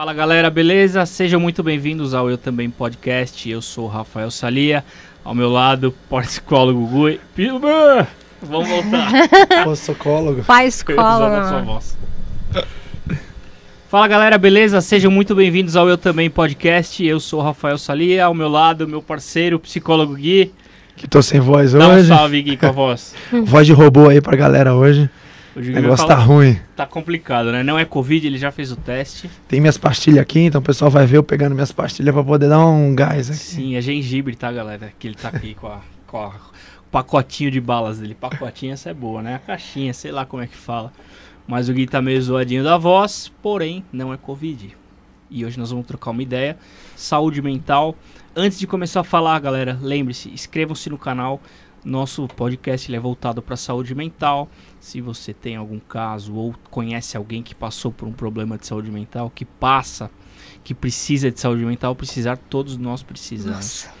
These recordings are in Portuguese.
Fala galera, beleza? Sejam muito bem-vindos ao Eu Também Podcast. Eu sou o Rafael Salia. Ao meu lado, psicólogo Gui. Pilber! Vamos voltar. Psicólogo. Pai Usando a sua escola. voz. Fala galera, beleza? Sejam muito bem-vindos ao Eu Também Podcast. Eu sou o Rafael Salia. Ao meu lado, meu parceiro, psicólogo Gui. Que tô sem voz Dá um hoje. salve, Gui, com a voz. Voz de robô aí pra galera hoje. O negócio tá ruim. tá complicado, né? Não é Covid, ele já fez o teste. Tem minhas pastilhas aqui, então o pessoal vai ver eu pegando minhas pastilhas pra poder dar um gás aqui. Sim, é gengibre, tá, galera? Que ele tá aqui com, a, com a- o pacotinho de balas dele. Pacotinho, essa é boa, né? A caixinha, sei lá como é que fala. Mas o Gui tá meio zoadinho da voz, porém, não é Covid. E hoje nós vamos trocar uma ideia. Saúde mental. Antes de começar a falar, galera, lembre-se, inscrevam-se no canal. Nosso podcast é voltado para saúde mental. Se você tem algum caso ou conhece alguém que passou por um problema de saúde mental, que passa, que precisa de saúde mental, precisar, todos nós precisamos. Nossa.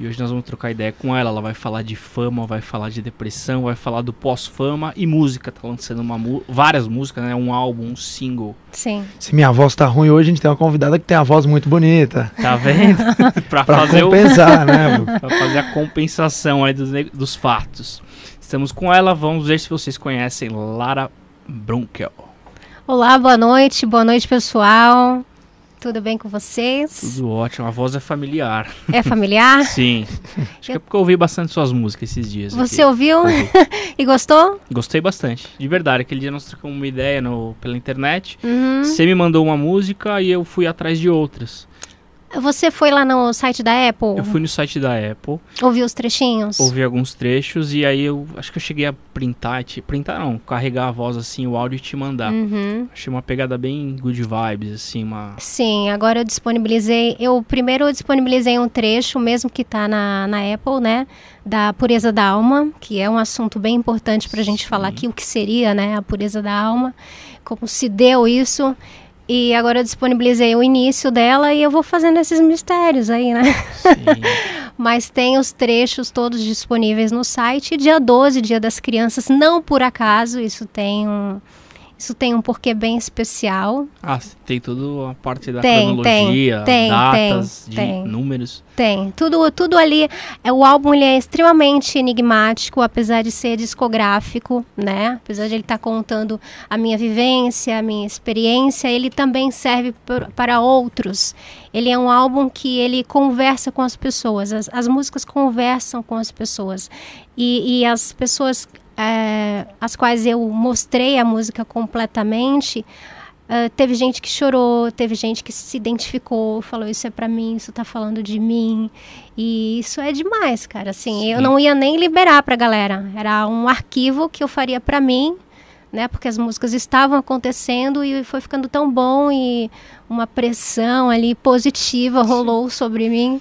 E hoje nós vamos trocar ideia com ela. Ela vai falar de fama, vai falar de depressão, vai falar do pós-fama e música. Tá lançando uma várias músicas, né? Um álbum, um single. Sim. Se minha voz tá ruim hoje, a gente tem uma convidada que tem a voz muito bonita. Tá vendo? pra, Pra fazer o, compensar, né? pra fazer a compensação aí dos, dos fatos. Estamos com ela. Vamos ver se vocês conhecem Lara Brunkel. Olá, boa noite. Boa noite, pessoal. Tudo bem com vocês? Tudo ótimo. A voz é familiar. É familiar? Sim. Acho que é porque eu ouvi bastante suas músicas esses dias. Você aqui. ouviu Ouvi. e gostou? Gostei bastante. De verdade. Aquele dia nós trocamos uma ideia no, pela internet. Uhum. Você me mandou uma música e eu fui atrás de outras. Você foi lá no site da Apple? Eu fui no site da Apple, Ouviu os trechinhos? ouvi alguns trechos e aí eu acho que eu cheguei a printar, te, printar não, carregar a voz assim, o áudio e te mandar. Uhum. Achei uma pegada bem good vibes, assim, uma. Sim, agora eu disponibilizei. Eu primeiro eu disponibilizei um trecho, mesmo que tá na, na Apple, né? Da pureza da alma, que é um assunto bem importante pra gente falar aqui, o que seria, né? A pureza da alma, como se deu isso. E agora eu disponibilizei o início dela e eu vou fazendo esses mistérios aí, né? Sim. Mas tem os trechos todos disponíveis no site. Dia 12, Dia das Crianças, não por acaso, isso tem um, isso tem um porquê bem especial. ah, tem tudo a parte da Tem, cronologia, tem, datas, tem, de tem. números. Tem, tudo, tudo ali. É, o álbum ele é extremamente enigmático, apesar de ser discográfico, né? Apesar de ele estar contando a minha vivência, a minha experiência, ele também serve por- para outros. Ele é um álbum que ele conversa com as pessoas, as, as músicas conversam com as pessoas. E, e as pessoas é, às quais eu mostrei a música completamente, ah, teve gente que chorou, teve gente que se identificou, falou isso é pra mim, isso tá falando de mim. E isso é demais, cara. Assim, eu Sim. não ia nem liberar pra galera. Era um arquivo que eu faria pra mim, né? Porque as músicas estavam acontecendo e foi ficando tão bom e uma pressão ali positiva rolou sobre mim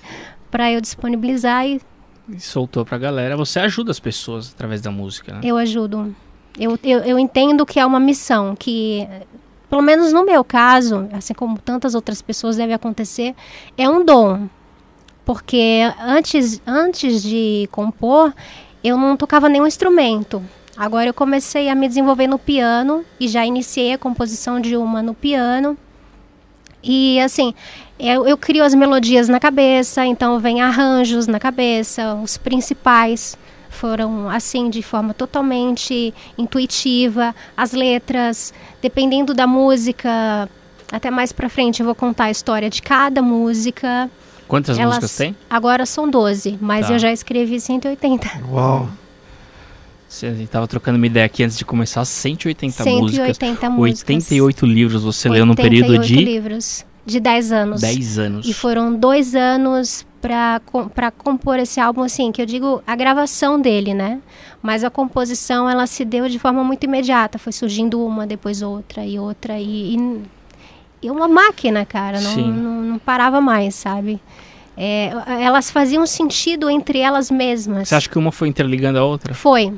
pra eu disponibilizar e E soltou pra galera. Você ajuda as pessoas através da música, né? eu ajudo. Eu, eu, eu entendo que é uma missão, que, pelo menos no meu caso, assim como tantas outras pessoas deve acontecer, é um dom. Porque antes, antes de compor, eu não tocava nenhum instrumento. Agora eu comecei a me desenvolver no piano e já iniciei a composição de uma no piano. E assim, eu, eu crio as melodias na cabeça, então vem arranjos na cabeça, os principais foram assim de forma totalmente intuitiva, as letras, dependendo da música, até mais pra frente eu vou contar a história de cada música. Quantas Elas- músicas tem? Agora são 12, mas Tá. eu já escrevi 180. Uau. Você, a gente tava trocando uma ideia aqui antes de começar, 180, músicas. 180 músicas. 88 livros você leu num 88 período de livros de 10 anos. 10 anos. E foram dois anos para compor esse álbum, assim, que eu digo a gravação dele, né? Mas a composição, ela se deu de forma muito imediata. Foi surgindo uma, depois outra e outra. E, e, e uma máquina, cara. Não, não, não parava mais, sabe? É, elas faziam sentido entre elas mesmas. Você acha que uma foi interligando a outra? Foi.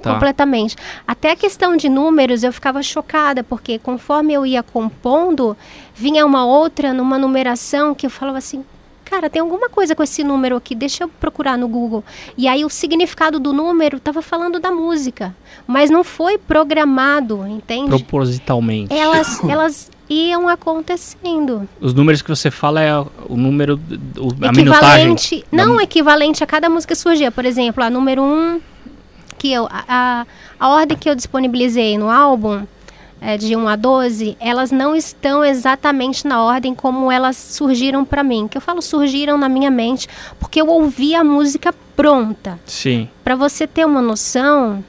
Tá. Completamente. Até a questão de números eu ficava chocada, porque conforme eu ia compondo, vinha uma outra numa numeração que eu falava assim: cara, tem alguma coisa com esse número aqui, deixa eu procurar no Google. E aí o significado do número estava falando da música, mas não foi programado, entende? Propositalmente. Elas, elas iam acontecendo. Os números que você fala é o número, o, a minutagem. Equivalente, não equivalente a cada música que surgia. Por exemplo, a número 1, um, que eu, a, a, ordem que eu disponibilizei no álbum, é, de 1 a 12, elas não estão exatamente na ordem como elas surgiram para mim. Que eu falo surgiram na minha mente, porque eu ouvi a música pronta. Sim. Para você ter uma noção,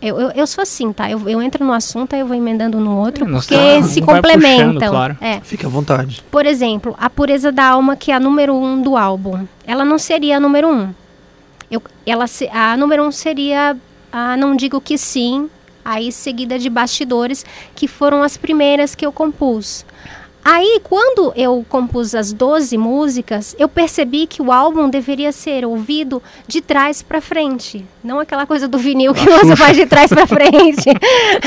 eu, eu, eu, sou assim, tá? Eu, eu entro no assunto, aí eu vou emendando no outro, é, porque tá, se complementam. Puxando, claro. é. Fique à vontade. Por exemplo, a pureza da alma, que é a número um do álbum, ela não seria a número um. Eu, ela, a número um seria, a não digo que sim, aí seguida de bastidores, que foram as primeiras que eu compus. Aí, quando eu compus as 12 músicas, eu percebi que o álbum deveria ser ouvido de trás para frente. Não aquela coisa do vinil que você faz de trás para frente.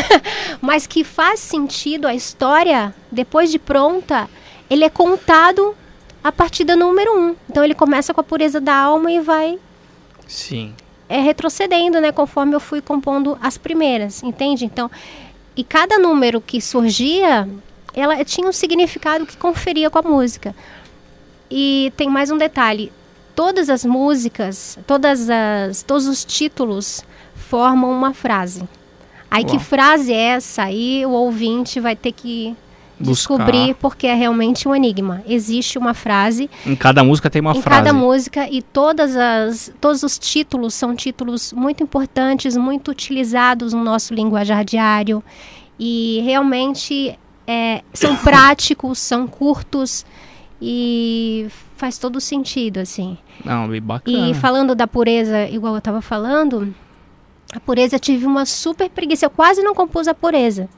Mas que faz sentido a história, depois de pronta, ele é contado a partir da número 1. Um. Então, ele começa com a pureza da alma e vai. Sim. É retrocedendo, né? Conforme eu fui compondo as primeiras, entende? Então, e cada número que surgia ela tinha um significado que conferia com a música. E tem mais um detalhe: todas as músicas, todas as, todos os títulos formam uma frase. Aí Uau. que frase é essa? Aí o ouvinte vai ter que Buscar. descobrir porque é realmente um enigma. Existe uma frase. Em cada música tem uma em frase. Em cada música e todas as, todos os títulos são títulos muito importantes, muito utilizados no nosso linguajar diário. E realmente é, são práticos, são curtos e faz todo sentido, assim. Não, bem bacana. E falando da pureza, igual eu estava falando, a pureza eu tive uma super preguiça. Eu quase não compus a pureza.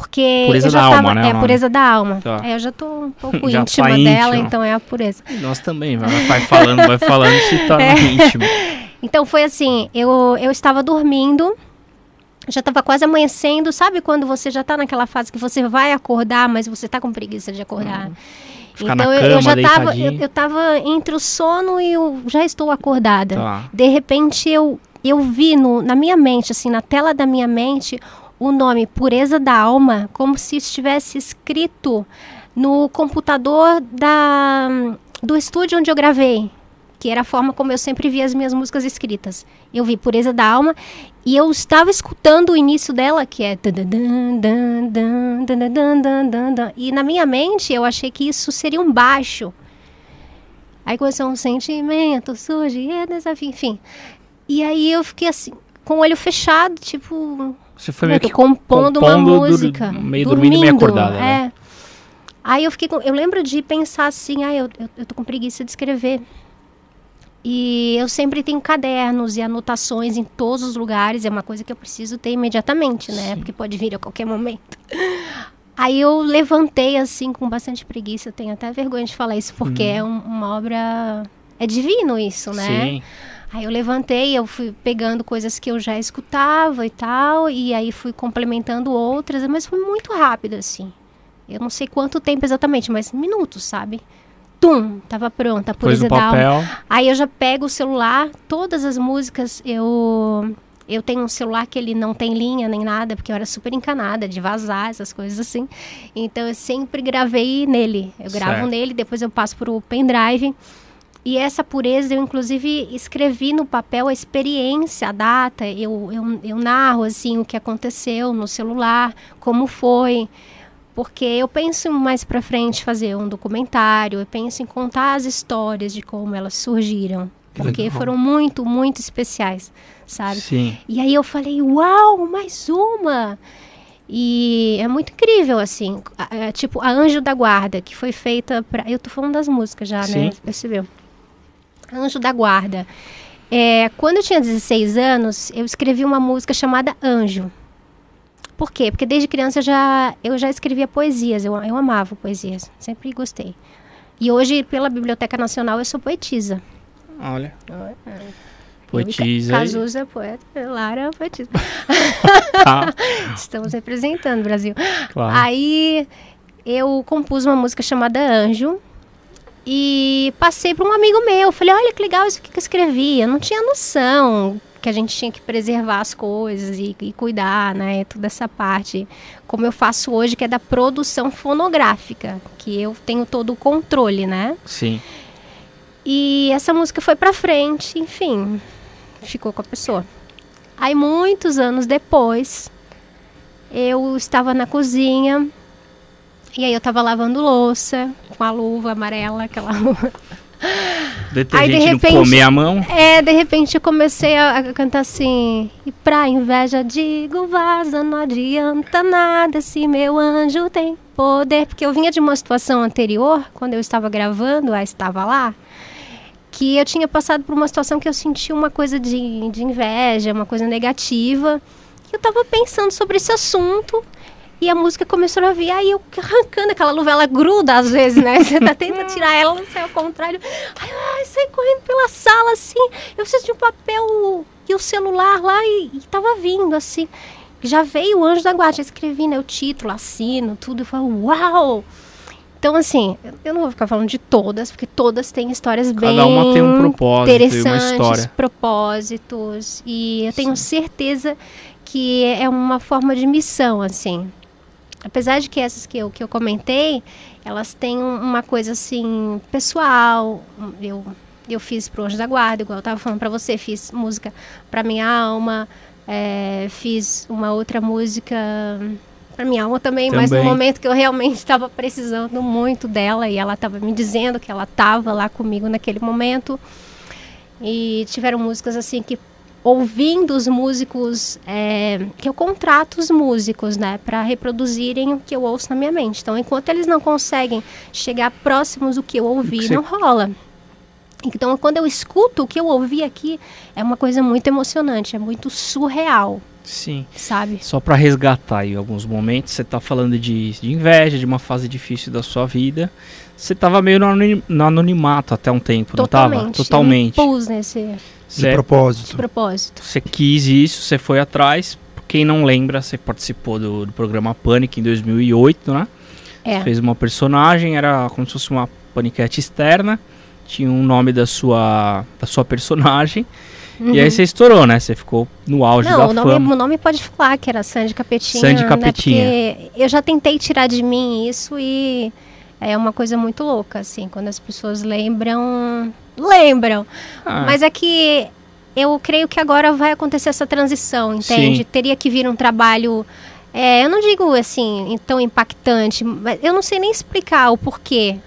Porque pureza da tava, alma, né? É, pureza da alma. Tá. É, eu já tô um pouco já íntima tá dela, íntimo. então é a pureza. Nós também, vai falando, vai falando se torna É. íntimo. Então foi assim, eu, eu estava dormindo, já estava quase amanhecendo, sabe quando você já está naquela fase que você vai acordar, mas você está com preguiça de acordar. Ficar então na eu, cama, eu já estava eu, eu tava entre o sono e eu já estou acordada. Tá. De repente eu eu vi no, na minha mente, assim, na tela da minha mente, o nome Pureza da Alma como se estivesse escrito no computador da, do estúdio onde eu gravei, que era a forma como eu sempre via as minhas músicas escritas. Eu vi Pureza da Alma e eu estava escutando o início dela, que é. E na minha mente eu achei que isso seria um baixo. Aí começou um sentimento, surge, é desafio, enfim. E aí eu fiquei assim, com o olho fechado, tipo, você foi meio que compondo, uma compondo dur- música. meio dormindo e meio acordada, né? É. Aí eu fiquei com, eu lembro de pensar assim, ah, eu, eu, eu tô com preguiça de escrever. E eu sempre tenho cadernos e anotações em todos os lugares, é uma coisa que eu preciso ter imediatamente, né? Porque pode vir a qualquer momento. Aí eu levantei assim com bastante preguiça, eu tenho até vergonha de falar isso porque é um- uma obra é divino isso, né? Sim. Aí eu levantei, eu fui pegando coisas que eu já escutava e tal, e aí fui complementando outras, mas foi muito rápido, assim. Eu não sei quanto tempo exatamente, mas minutos, sabe? Tum, tava pronta, pureza da alma. Aí eu já pego o celular, todas as músicas eu eu tenho um celular que ele não tem linha nem nada, porque eu era super encanada de vazar essas coisas assim. Então eu sempre gravei nele. Eu gravo Certo. nele, depois eu passo pro pendrive. E essa pureza eu inclusive escrevi no papel a experiência, a data. Eu, eu, eu narro assim o que aconteceu no celular, como foi. Porque eu penso mais pra frente fazer um documentário, eu penso em contar as histórias de como elas surgiram. Que Porque legal. foram muito, muito especiais, sabe? Sim. E aí eu falei, uau, mais uma! E é muito incrível, assim. é tipo, a Anjo da Guarda, que foi feita pra. Eu tô falando das músicas já, né? Sim. Você percebeu? Anjo da Guarda. É, quando eu tinha 16 anos, eu escrevi uma música chamada Anjo. Por quê? Porque desde criança eu já, eu já escrevia poesias, eu, eu amava poesias, sempre gostei. E hoje, pela Biblioteca Nacional, eu sou poetisa. Olha. E Poetisa. Cazuza é poeta, Lara é poetisa. Tá, Estamos representando o Brasil. claro. Aí eu compus uma música chamada Anjo. E passei para um amigo meu. Falei, olha que legal isso aqui que eu escrevi. Eu não tinha noção que a gente tinha que preservar as coisas e, e, cuidar, né? Toda essa parte. Como eu faço hoje, que é da produção fonográfica, que eu tenho todo o controle, né? Sim. E essa música foi pra frente, enfim, ficou com a pessoa. Aí, muitos anos depois, eu estava na cozinha e aí eu estava lavando louça com a luva amarela, aquela luva. Detergente aí, de repente, não comer a mão? É, de repente eu comecei a, a, cantar assim. E pra inveja digo, vaza, não adianta nada se meu anjo tem poder. Porque eu vinha de uma situação anterior, quando eu estava gravando, a estava lá, que eu tinha passado por uma situação que eu sentia uma coisa de, de inveja, uma coisa negativa. E eu estava pensando sobre esse assunto. E a música começou a vir, aí eu arrancando aquela luva, ela gruda às vezes, né? Você tá tentando tirar ela, não sai ao contrário. Aí ai, sai correndo pela sala, assim. Eu preciso de um papel e o celular lá, e, e tava vindo, assim. Já veio o Anjo da Guarda, escrevi, né? O título, assino, tudo. Eu falo, uau! Então, assim, eu não vou ficar falando de todas, porque todas têm histórias Cada bem uma tem um propósito, interessantes, uma história. propósitos. E eu tenho Sim. certeza que é uma forma de missão, assim apesar de que essas que eu, que eu comentei, elas têm uma coisa assim pessoal. Eu, eu fiz pro Anjo da Guarda, igual eu estava falando para você, fiz música para minha alma, é, fiz uma outra música para minha alma também, também, mas no momento que eu realmente estava precisando muito dela e ela estava me dizendo que ela estava lá comigo naquele momento. E tiveram músicas assim que ouvindo os músicos, é, que eu contrato os músicos, né, para reproduzirem o que eu ouço na minha mente. Então, enquanto eles não conseguem chegar próximos do que eu ouvi, Sim. não rola. Então, quando eu escuto o que eu ouvi aqui, é uma coisa muito emocionante, é muito surreal. Sim. Sabe? Só para resgatar aí alguns momentos, você tá falando de, de inveja, de uma fase difícil da sua vida. Você tava meio no, anonimato até um tempo, Totalmente. não tava? Totalmente. Eu me pus nesse de propósito. De propósito. Você quis isso, você foi atrás. Quem não lembra, você participou do, do programa Panic em 2008, né? É. Você fez uma personagem, era como se fosse uma paniquete externa. Tinha um nome da sua, da sua personagem. Uhum. E aí uhum. você estourou, né? Você ficou no auge não, da o nome, fama. o nome pode falar que era Sandy Capetinha. Sandy Capetinha. Né? Porque eu já tentei tirar de mim isso e é uma coisa muito louca, assim. Quando as pessoas lembram, lembram. Ah. Mas é que eu creio que agora vai acontecer essa transição, entende? Sim. Teria que vir um trabalho. É, eu não digo assim tão impactante, mas eu não sei nem explicar o porquê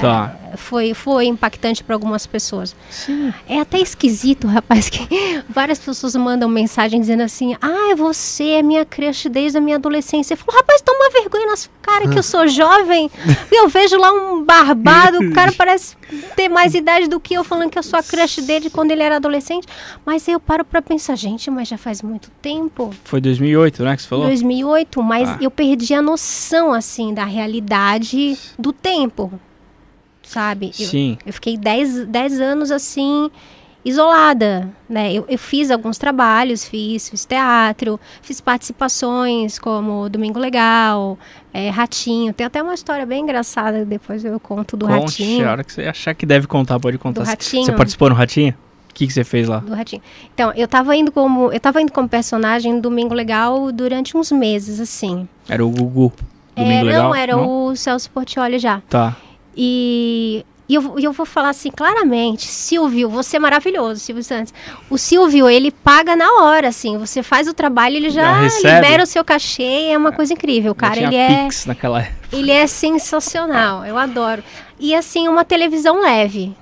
Tá. É, foi, foi impactante para algumas pessoas. Sim. É até esquisito, rapaz, que várias pessoas mandam mensagem dizendo assim: Ah, você é minha crush desde a minha adolescência. Eu falo, rapaz, toma vergonha na sua cara que eu sou jovem. e eu vejo lá um barbado, o cara parece ter mais idade do que eu, falando que eu sou a crush dele quando ele era adolescente. Mas eu paro para pensar, gente, mas já faz muito tempo. Foi 2008, né, que você falou? 2008, mas ah. eu perdi a noção, assim, da realidade do tempo sabe? Sim. Eu, eu fiquei 10 anos assim, isolada, né? Eu, eu, fiz alguns trabalhos, fiz, fiz teatro, fiz participações como Domingo Legal, é, Ratinho. Tem até uma história bem engraçada, depois eu conto do Conte, Ratinho. a hora que você achar que deve contar, pode contar. Do Ratinho. Você participou no Ratinho? O que, que você fez lá? Do Ratinho. Então, eu tava indo como. Eu tava indo como personagem Domingo Legal durante uns meses, assim. Era o Gugu. Domingo é, Legal? Não, era não? o Celso Portioli já. Tá. E e eu, eu vou falar assim claramente, Silvio, você é maravilhoso, Silvio Santos. O Silvio, ele paga na hora, assim. Você faz o trabalho, ele já, já libera o seu cachê, é uma coisa incrível, o cara. Ele é, naquela ele é sensacional, eu adoro. E assim, uma televisão leve.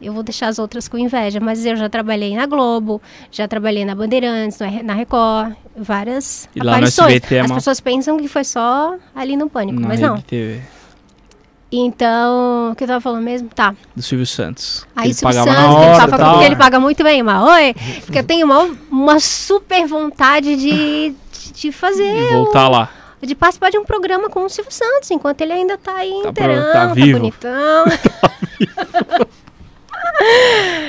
Eu vou deixar as outras com inveja, mas eu já trabalhei na Globo, já trabalhei na Bandeirantes, na Record, várias e aparições. Lá no SBT é As pessoas pensam que foi só ali no Pânico, na mas não. TV. Então, o que eu tava falando mesmo? Tá. Do Silvio Santos. Aí Silvio Santos, hora, ele, paga, ele paga muito bem, mas oi, porque eu tenho uma, uma super vontade de, de fazer. De voltar o, lá. De participar de um programa com o Silvio Santos, enquanto ele ainda tá aí tá inteirão, tá, tá, vivo. bonitão. tá vivo.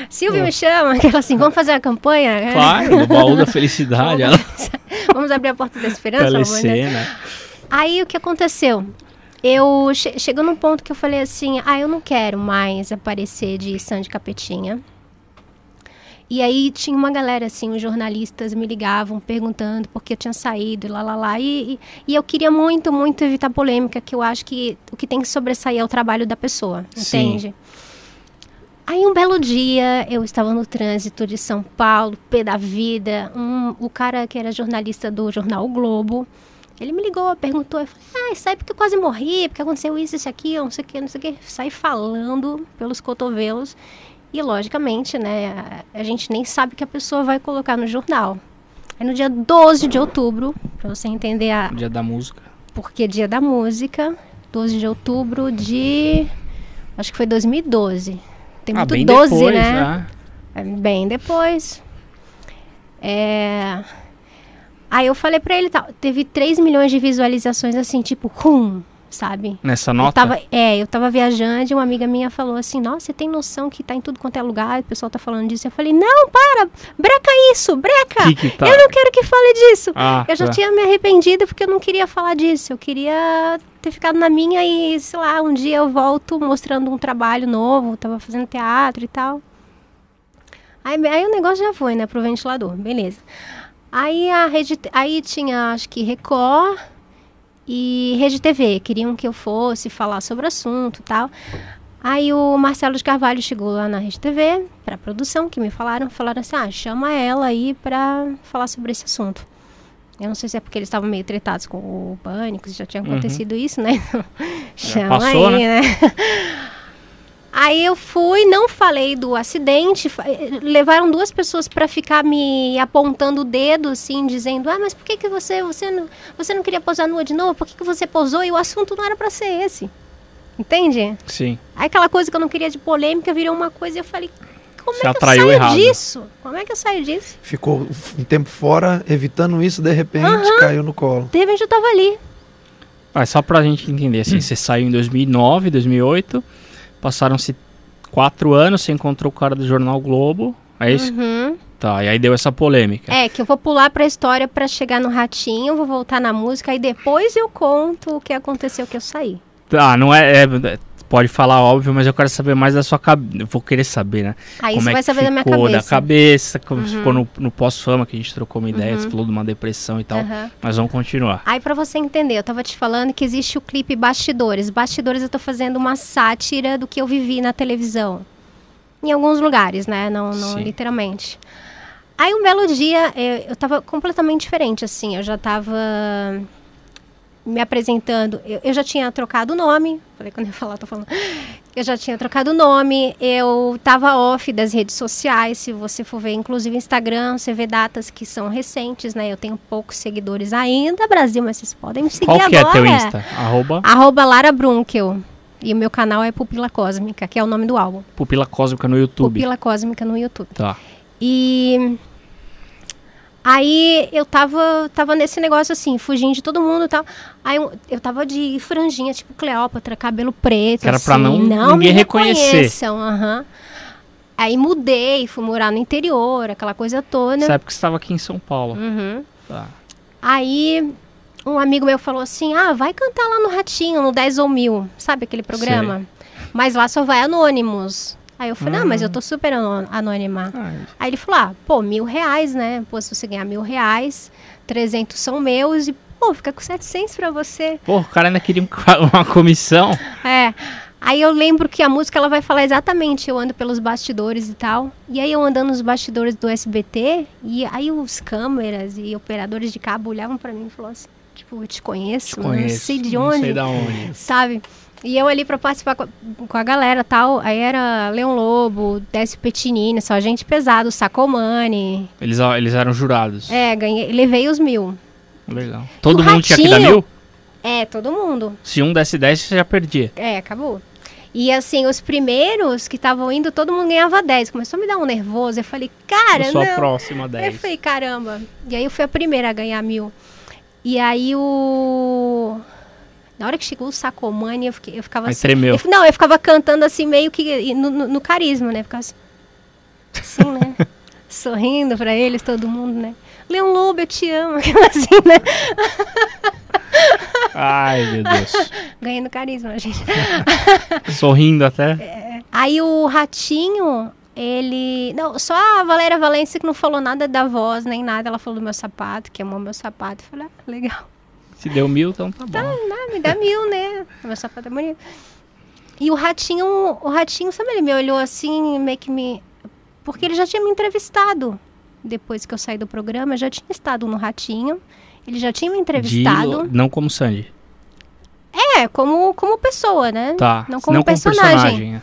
Silvio me chama, aquela assim, vamos fazer a campanha? Claro, no baú da felicidade. vamos, abrir a porta da esperança, Telecena. Aí o que aconteceu? Eu che chegou num ponto que eu falei assim, ah, eu não quero mais aparecer de Sandy Capetinha. E aí tinha uma galera, assim, os jornalistas me ligavam perguntando por que eu tinha saído, lá, lá, lá. E, e, e eu queria muito, muito evitar polêmica, que eu acho que o que tem que sobressair é o trabalho da pessoa, Sim. entende? Aí um belo dia eu estava no trânsito de São Paulo, pé da vida. Um, o cara que era jornalista do jornal o Globo, ele me ligou, perguntou, eu falei, ah, isso aí porque eu quase morri, porque aconteceu isso, isso aqui, não sei o que, não sei o que. Saí falando pelos cotovelos. E logicamente, né, a, gente nem sabe que a pessoa vai colocar no jornal. Aí no dia 12 de outubro, pra você entender a, Dia da música. porque dia da música, 12 de outubro de. Acho que foi 2012. Tem ah, muito bem 12, depois, né? É Bem depois. É... Aí eu falei pra ele, tal, teve 3 milhões de visualizações assim, tipo, rum, sabe? Nessa Eu nota? tava, é, eu tava viajando e uma amiga minha falou assim, nossa, você tem noção que tá em tudo quanto é lugar, o pessoal tá falando disso. Eu falei, não, para, breca isso, breca! Que que tá? Eu não quero que fale disso. Ah, Eu já tá. tinha me arrependido porque eu não queria falar disso. Eu queria ter ficado na minha e, sei lá, um dia eu volto mostrando um trabalho novo, tava fazendo teatro e tal. Aí, aí o negócio já foi, né, pro ventilador, beleza. Aí a rede, aí tinha, acho que Record e Rede TV, queriam que eu fosse falar sobre o assunto tal. Aí o Marcelo de Carvalho chegou lá na Rede TV, pra produção, que me falaram, falaram assim, ah, chama ela aí pra falar sobre esse assunto. Eu não sei se é porque eles estavam meio tretados com o pânico, se já tinha acontecido isso, né? chama passou, aí, né? Aí eu fui, não falei do acidente. eh, Levaram duas pessoas para ficar me apontando o dedo, assim, dizendo: Ah, mas por que, que você, você, não, você não queria posar nua de novo? Por que, que você posou? E o assunto não era para ser esse. Entende? Sim. Aí aquela coisa que eu não queria de polêmica virou uma coisa e eu falei: Como Você é que eu saio errado. disso? Como é que eu saio disso? Ficou um tempo fora, evitando isso, de repente caiu no colo. De repente eu tava ali. Ah, só pra gente entender, assim, você saiu em 2009, 2008, passaram-se quatro anos, você encontrou o cara do Jornal Globo, é isso? Uhum. Tá, e aí deu essa polêmica. É, que eu vou pular pra história pra chegar no ratinho, vou voltar na música e depois eu conto o que aconteceu que eu saí. Tá, não é, é- Pode falar, óbvio, mas eu quero saber mais da sua cabeça. Eu vou querer saber, né? Aí como você é vai saber da minha ficou, cabeça. Da cabeça, como Uhum. ficou no, no pós-fama, que a gente trocou uma ideia, Uhum. você falou de uma depressão e tal. Aham. Mas vamos continuar. Aí pra você entender, eu tava te falando que existe o clipe Bastidores. Bastidores eu tô fazendo uma sátira do que eu vivi na televisão. Em alguns lugares, né? Não, não literalmente. Aí um belo dia, eu, eu tava completamente diferente, assim. Eu já tava me apresentando. Eu, eu já tinha trocado o nome. Falei quando eu ia falar, tô falando. Eu já tinha trocado o nome. Eu tava off das redes sociais. Se você for ver, inclusive Instagram, você vê datas que são recentes, né? Eu tenho poucos seguidores ainda, Brasil, mas vocês podem me seguir Qual que é agora. teu Insta? Arroba Arroba Lara Brunkel. E o meu canal é Pupila Cósmica, que é o nome do álbum. Pupila Cósmica no YouTube. Pupila Cósmica no YouTube. Tá. E aí eu tava, tava nesse negócio assim, fugindo de todo mundo e tal. Aí eu, eu tava de franjinha, tipo Cleópatra, cabelo preto. Que era pra assim, não não ninguém me reconhecer. aham. Aí mudei, fui morar no interior, aquela coisa toda. Nessa época você estava aqui em São Paulo. Uhum. Tá. Aí um amigo meu falou assim: ah, vai cantar lá no Ratinho, no 10 ou mil, sabe aquele programa? Mas lá só vai anônimos. Aí eu falei, ah, mas eu tô super anô- anônima. Ah, Aí ele falou, ah, pô, mil reais, né? Pô, se você ganhar mil reais, 300 são meus e, pô, fica com 700 pra você. Pô, o cara ainda queria um- uma comissão. É. Aí eu lembro que a música ela vai falar exatamente, eu ando pelos bastidores e tal. E aí eu andando nos bastidores do SBT, e aí os câmeras e operadores de cabo olhavam pra mim e falaram assim, tipo, eu te conheço, não Conheço. sei de Não onde sei da onde. sabe? E eu ali pra participar com a, com a galera tal, aí era Leão Lobo, Décio Petinini, só gente pesado, Sacomani. Eles, eles eram jurados. É, ganhei, levei os mil. Legal. Todo mundo tinha que dar Ratinho- mil? É, todo mundo. Se um desse 10, você já perdia. É, acabou. E assim, os primeiros que estavam indo, todo mundo ganhava 10. Começou a me dar um nervoso. Eu falei, cara, eu sou não. a próxima Eu 10. falei, caramba. E aí eu fui a primeira a ganhar mil. E aí o. Na hora que chegou o Sacomani, eu, fiquei, eu ficava Aí assim. tremeu. eu- não, eu ficava cantando assim, meio que no, no- no carisma, né? Ficava assim, assim, né? Sorrindo pra eles, todo mundo, né? Leão Lobo, eu te amo. Aquela assim, né? Ai, meu Deus. Ganhando carisma, gente. Sorrindo até. Aí o ratinho, ele. Não, só a Valéria Valência que não falou nada da voz nem nada. Ela falou do meu sapato, que amou meu sapato. Eu falei, ah, legal. Se deu mil, então tá bom. Ah, me dá mil, né? Meu sapato é bonito. E o ratinho, o ratinho, sabe, ele me olhou assim, meio que me. Porque ele já tinha me entrevistado. Depois que eu saí do programa, eu já tinha estado no Ratinho. Ele já tinha me De- entrevistado. não como Sandy. É, como, como pessoa, né? Tá. Não como personagem. personagem.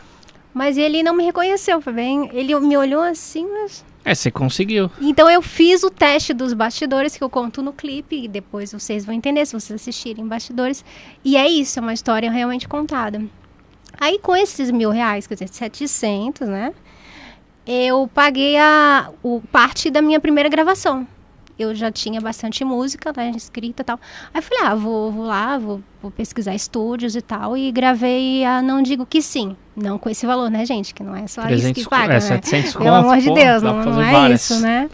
Mas ele não me reconheceu, foi bem. Ele me olhou assim, mas. É, você conseguiu. Então eu fiz o teste dos bastidores que eu conto no clipe e depois vocês vão entender se vocês assistirem bastidores. E é isso, é uma história realmente contada. Aí com esses mil reais, quer dizer, 700, né? Eu paguei a o, parte da minha primeira gravação. Eu já tinha bastante música, né, escrita e tal. Aí eu falei, ah, vou, vou lá, vou, vou pesquisar estúdios e tal. E gravei a Não Digo Que Sim. Não com esse valor, né, gente? Que não é só isso 300 que paga, é, né? 700 Pelo conto, amor de Deus, não, não é várias. isso, né?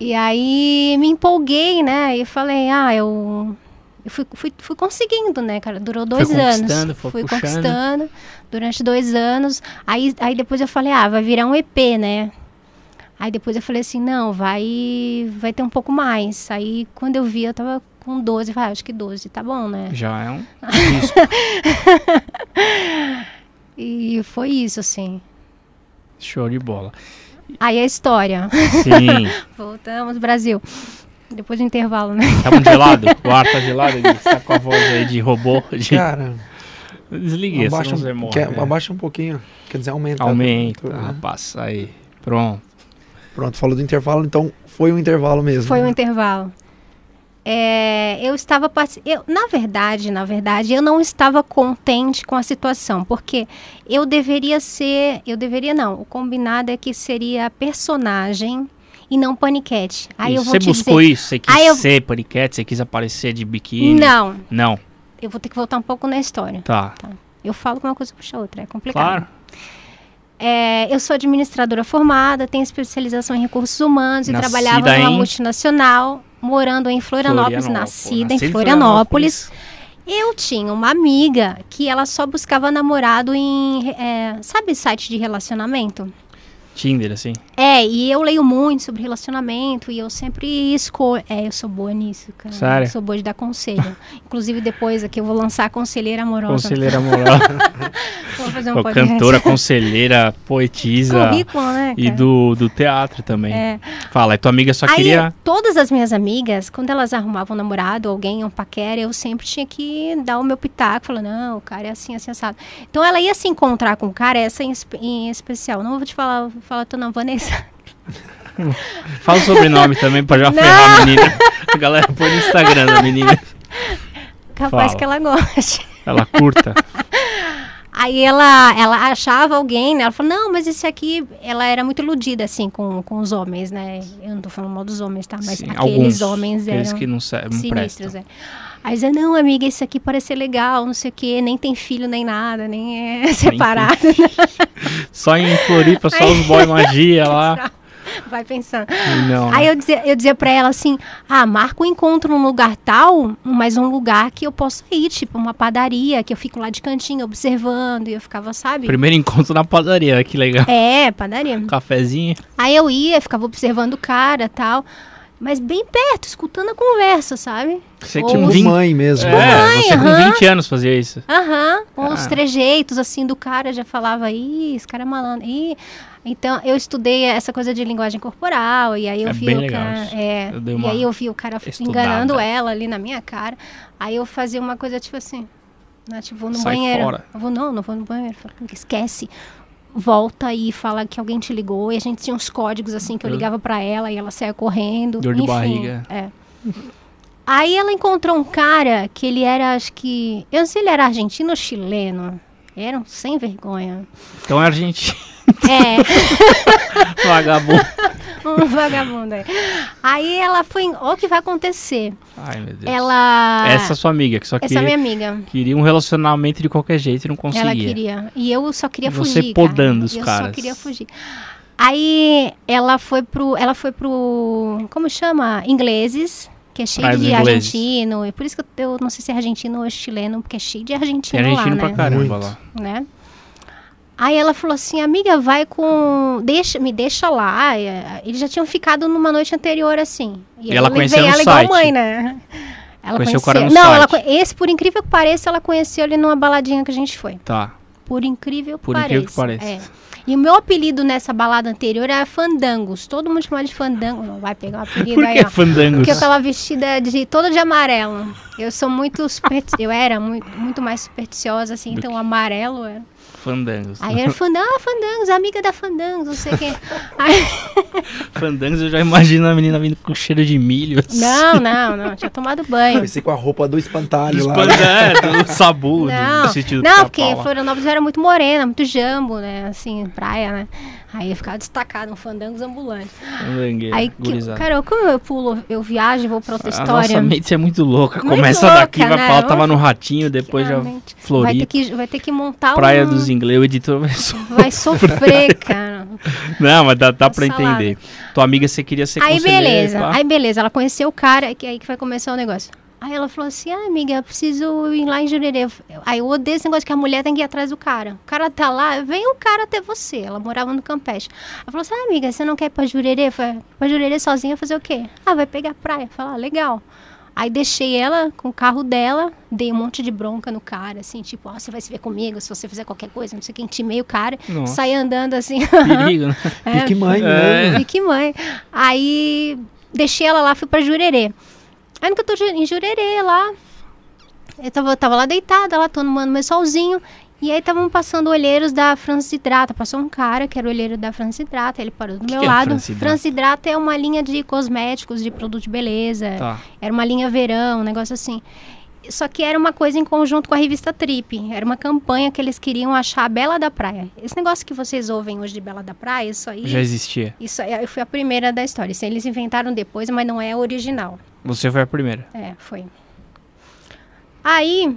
E aí me empolguei, né? E falei, ah, eu, eu fui, fui, fui conseguindo, né, cara? Durou dois anos. conquistando, foi fui puxando. conquistando durante dois anos. Aí, aí depois eu falei, ah, vai virar um EP, né? Aí depois eu falei assim, não, vai, vai ter um pouco mais. Aí quando eu vi, eu tava com 12, falei, ah, acho que 12, tá bom, né? Já é um. E foi isso, assim. Show de bola. Aí a história. Sim. Voltamos, Brasil. Depois do intervalo, né? Tá muito gelado? O ar tá gelado? Você tá com a voz aí de robô? De... Cara, Desliguei, abaixa um, morre. quer- né? abaixa um pouquinho. Quer dizer, aumenta. a Aumenta, né? rapaz. Aí. Pronto. Pronto, falou do intervalo, então foi um intervalo mesmo. Foi um né? intervalo. É, eu estava eu na verdade, na verdade, eu não estava contente com a situação, porque eu deveria ser, eu deveria não, o combinado é que seria personagem e não paniquete. Aí E eu vou você te buscou dizer, isso? Você quis Aí eu- ser paniquete? Você quis aparecer de biquíni? não, Não. eu vou ter que voltar um pouco na história. Tá. Eu falo que uma coisa puxa a outra, é complicado. Claro. É, eu sou administradora formada, tenho especialização em recursos humanos e Nascida trabalhava numa em- multinacional, morando em Florianópolis, nascida em Nascida Florianópolis. Eu tinha uma amiga que ela só buscava namorado em, é, sabe, site de relacionamento? Tinder, assim. É, e eu leio muito sobre relacionamento e eu sempre escolho. É, eu sou boa nisso, cara. Sério? Eu sou boa de dar conselho. Inclusive, depois aqui eu vou lançar a conselheira amorosa. Conselheira moral. Fazer um podcast. cantora, conselheira, poetisa. Currículo, né? E cara? do, do teatro também. É. Fala, e tua amiga só Aí, queria. todas as minhas amigas, quando elas arrumavam um namorado, alguém, um paquera, eu sempre tinha que dar o meu pitaco, falar, não, o cara é assim, assim, assado. Então, ela ia se encontrar com o cara, essa em, em especial. Não vou te falar, vou falar teu nome, Vanessa. Fala o sobrenome também pra já Não. ferrar a menina. A galera põe no Instagram da menina. Capaz Fala. que ela goste. Ela curta. Aí ela, ela achava alguém, né? Ela falou, não, mas esse aqui, ela era muito iludida, assim, com, com os homens, né? Eu não tô falando mal dos homens, tá? Mas Sim, aqueles alguns, homens eram... Aqueles que não, não sinistros, é. Aí dizia, não, amiga, esse aqui parece ser legal, não sei o quê, nem tem filho nem nada, nem é separado. Só em Floripa, só os boy magia lá. Vai pensando. Não, Aí né? eu dizia, eu dizia pra ela assim, ah, marca um encontro num lugar tal, mas um lugar que eu possa ir, tipo uma padaria, que eu fico lá de cantinho observando, e eu ficava, sabe? Primeiro encontro na padaria, que legal. É, padaria. Um cafezinho. Aí eu ia, ficava observando o cara tal, mas bem perto, escutando a conversa, sabe? Você Ou com Tipo 20, mãe mesmo. é, mãe, você com aham. 20 anos fazia isso. Aham, com os Ah. trejeitos assim do cara, já falava, ih, esse cara é malandro. Ih. Então, eu estudei essa coisa de linguagem corporal, e aí eu É vi o cara. É, e aí eu vi o cara estudada. enganando ela ali na minha cara. Aí eu fazia uma coisa tipo assim, né, tipo, vou no Sai banheiro. fora. Eu vou, não, não vou no banheiro. Esquece. Volta e fala que alguém te ligou. E a gente tinha uns códigos assim que eu Eu- ligava pra ela e ela saia correndo. Dor de Enfim, barriga. É. Aí ela encontrou um cara que ele era, acho que. Eu não sei se ele era argentino ou chileno. Era um sem vergonha. Então é argentino, É, vagabundo. um vagabundo aí. Aí ela foi. Olha o que vai acontecer. Ai, meu Deus. Ela. Essa sua amiga, que só Essa é queria, minha amiga. queria um relacionamento de qualquer jeito e não conseguia. Ela queria. E eu só queria Você fugir. podando cara. os eu caras. só queria fugir. Aí ela foi pro. Ela foi pro. Como chama? Ingleses. Que é cheio de argentino. E por isso que eu, eu não sei se é argentino ou chileno, porque é cheio de argentino, Tem argentino lá, pra né? caramba lá. né? Aí ela falou assim, amiga, vai com. Deixa, me deixa lá. É, Eles já tinham ficado numa noite anterior, assim. E aí ela conheceu ela igual site? mãe, né? Ela Conheceu o cara no Não, ela, site. co- esse, por incrível que pareça, ela conheceu ele numa baladinha que a gente foi. Tá. Por incrível que Por pareça. incrível que pareça. É. E o meu apelido nessa balada anterior era Fandangos. Todo mundo chamava de Fandango. Não vai pegar o apelido Por aí, que ó. fandangos? Porque eu tava vestida de toda de amarelo. Eu sou muito super, eu era muito, muito mais supersticiosa assim, então o amarelo era. Fandangos. Aí era Fandangos, ah, Fandangos, amiga da Fandangos, não sei o quê. Aí- Fandangos eu já imagino a menina vindo com cheiro de milho. assim. não, não, não, tinha tomado banho. Pensei com a roupa do espantalho lá. Espan- é, do sabu, Não, do sentido não, porque Florianópolis era muito morena, muito jambo, né? Assim, praia, né? Aí ia ficar destacado, um fandangos ambulante. Aí, que, cara, eu- como eu pulo, eu viajo, vou pra outra A história. nossa mente é muito louca. Muito Começa louca, daqui, vai né? pra lá, tava no ratinho, depois já Realmente. Vai ter, Floripa. que, vai ter que montar Praia um... dos Ingleses, o editor vai só- Vai sofrer, cara. Não, mas dá, dá pra entender. Tua amiga, você queria ser Aí beleza, aí beleza, ela conheceu o cara, que aí que vai começar o negócio. Aí ela falou assim, ah, amiga, eu preciso ir lá em Jurerê. Aí eu odeio esse negócio que a mulher tem que ir atrás do cara. O cara tá lá, vem o cara até você. Ela morava no Campeche. Ela falou assim, ah, amiga, você não quer ir pra Jurerê? Eu falei, pra Jurerê sozinha fazer o quê? Ah, vai pegar praia. Falar, ah, legal. Aí deixei ela com o carro dela, dei um monte de bronca no cara, assim, tipo, ó, você vai se ver comigo se você fizer qualquer coisa, não sei o que, intimei o cara, Nossa. saí andando assim. Perigo, né? Pique mãe É. mesmo. E que mãe. Aí deixei ela lá, fui pra Jurerê. Aí no que eu tô em Jurerê lá, eu tava, tava lá deitada, lá tomando meu solzinho. E aí estavam passando olheiros da Francidrata. Passou um cara que era olheiro da Francidrata, ele parou do Que meu que é lado. Francidrata? Francidrata é uma linha de cosméticos, de produto de beleza. Tá. Era uma linha verão, um negócio assim. Só que era uma coisa em conjunto com a revista Trip. Era uma campanha que eles queriam achar a Bela da Praia. Esse negócio que vocês ouvem hoje de Bela da Praia, isso aí. Já existia. Isso aí eu fui a primeira da história. Isso aí eles inventaram depois, mas não é original. Você foi a primeira. É, foi. Aí,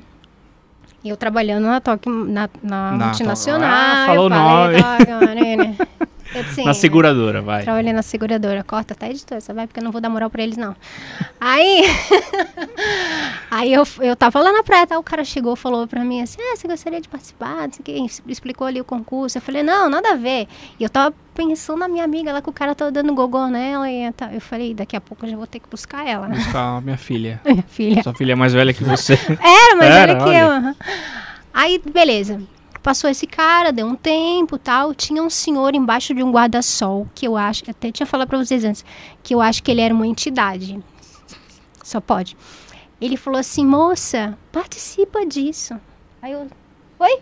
eu trabalhando na Toque, na, na, Na multinacional. Ah, falou o falei, nome. Eu disse, Na seguradora, vai. Trabalhei na seguradora. Corta até editor, essa vai, porque eu não vou dar moral pra eles, não. Aí, aí eu, eu tava lá na praia, tá? o cara chegou e falou pra mim assim, ah, você gostaria de participar? Não sei o quê. Explicou ali o concurso. Eu falei, não, nada a ver. E eu tava pensando na minha amiga lá, que o cara tava dando gogó nela. E eu ta- eu falei, daqui a pouco eu já vou ter que buscar ela, né? Buscar a minha filha. Minha filha. Sua filha é mais velha que você. Era, mas Era, era, que olha. eu. Aí, beleza. Passou esse cara, deu um tempo tal. Tinha um senhor embaixo de um guarda-sol, que eu acho, até tinha falado pra vocês antes, que eu acho que ele era uma entidade. Só pode. Ele falou assim, moça, participa disso. Aí eu, oi?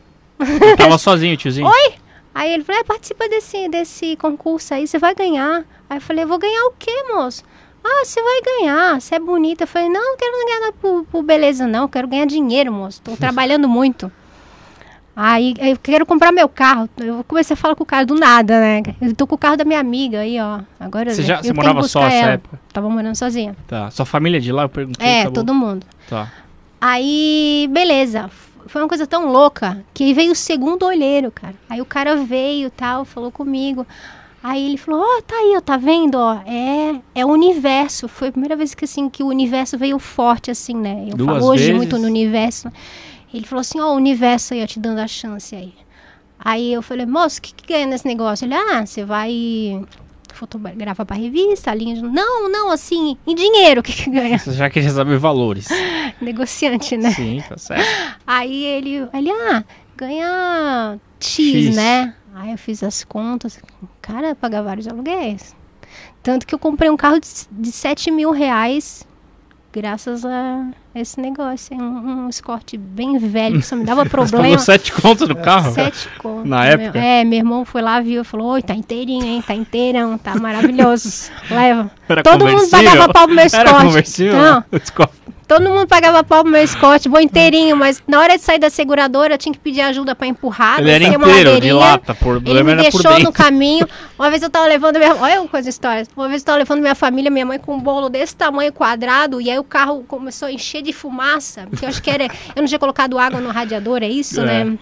Eu tava sozinho, tiozinho. Oi? Aí ele falou, é, participa desse, desse concurso aí, você vai ganhar. Aí eu falei, vou ganhar o quê, moço? Ah, você vai ganhar, você é bonita. Eu falei, não, não quero ganhar por, por beleza, não. Quero ganhar dinheiro, moço. Tô trabalhando muito. Aí eu quero comprar meu carro. Eu comecei a falar com o cara do nada, né? Eu tô com o carro da minha amiga aí, ó. Agora Você eu já tenho você morava só ela. época? Tava morando sozinha. Tá. Sua família é de lá? Eu perguntei. É, acabou. todo mundo. Tá. Aí, beleza. Foi uma coisa tão louca que veio o segundo olheiro, cara. Aí o cara veio tal, falou comigo. Aí ele falou, ó, tá aí, ó, tá vendo, ó, é, é o universo. Foi a primeira vez que, assim, que o universo veio forte, assim, né? Eu Duas falo hoje vezes? muito no universo. Ele falou assim, ó, o universo aí, ó, te dando a chance aí. Aí eu falei, moço, o que, que ganha nesse negócio? Ele, ah, você vai fotografar pra revista, a linha de... Não, não, assim, em dinheiro, o que que ganha? Você já queria saber valores. Negociante, né? Sim, tá certo. Aí ele, ele, ah, ganha X, X. né? Aí eu fiz as contas. Cara, pagar vários aluguéis. Tanto que eu comprei um carro de, de 7 mil reais graças a esse negócio. hein? Um, um Escort bem velho, que só me dava Você problema. sete contos no carro? Sete contos. Na meu- época? É, meu irmão foi lá, viu, falou, oi, tá inteirinho, hein? Tá inteirão, tá maravilhoso. Leva. Era Todo mundo pagava pau pro meu Era Escort. conversível? Não. Todo mundo pagava pau pro meu Scott, bom inteirinho, mas na hora de sair da seguradora eu tinha que pedir ajuda pra empurrar. Ele era inteiro, de lata. Por, Ele me era deixou no caminho. Uma vez eu tava levando minha. Olha uma coisa história. Uma vez eu tava levando minha família, minha mãe com um bolo desse tamanho quadrado, e aí o carro começou a encher de fumaça. Porque eu acho que era. Eu não tinha colocado água no radiador, é isso, É. né?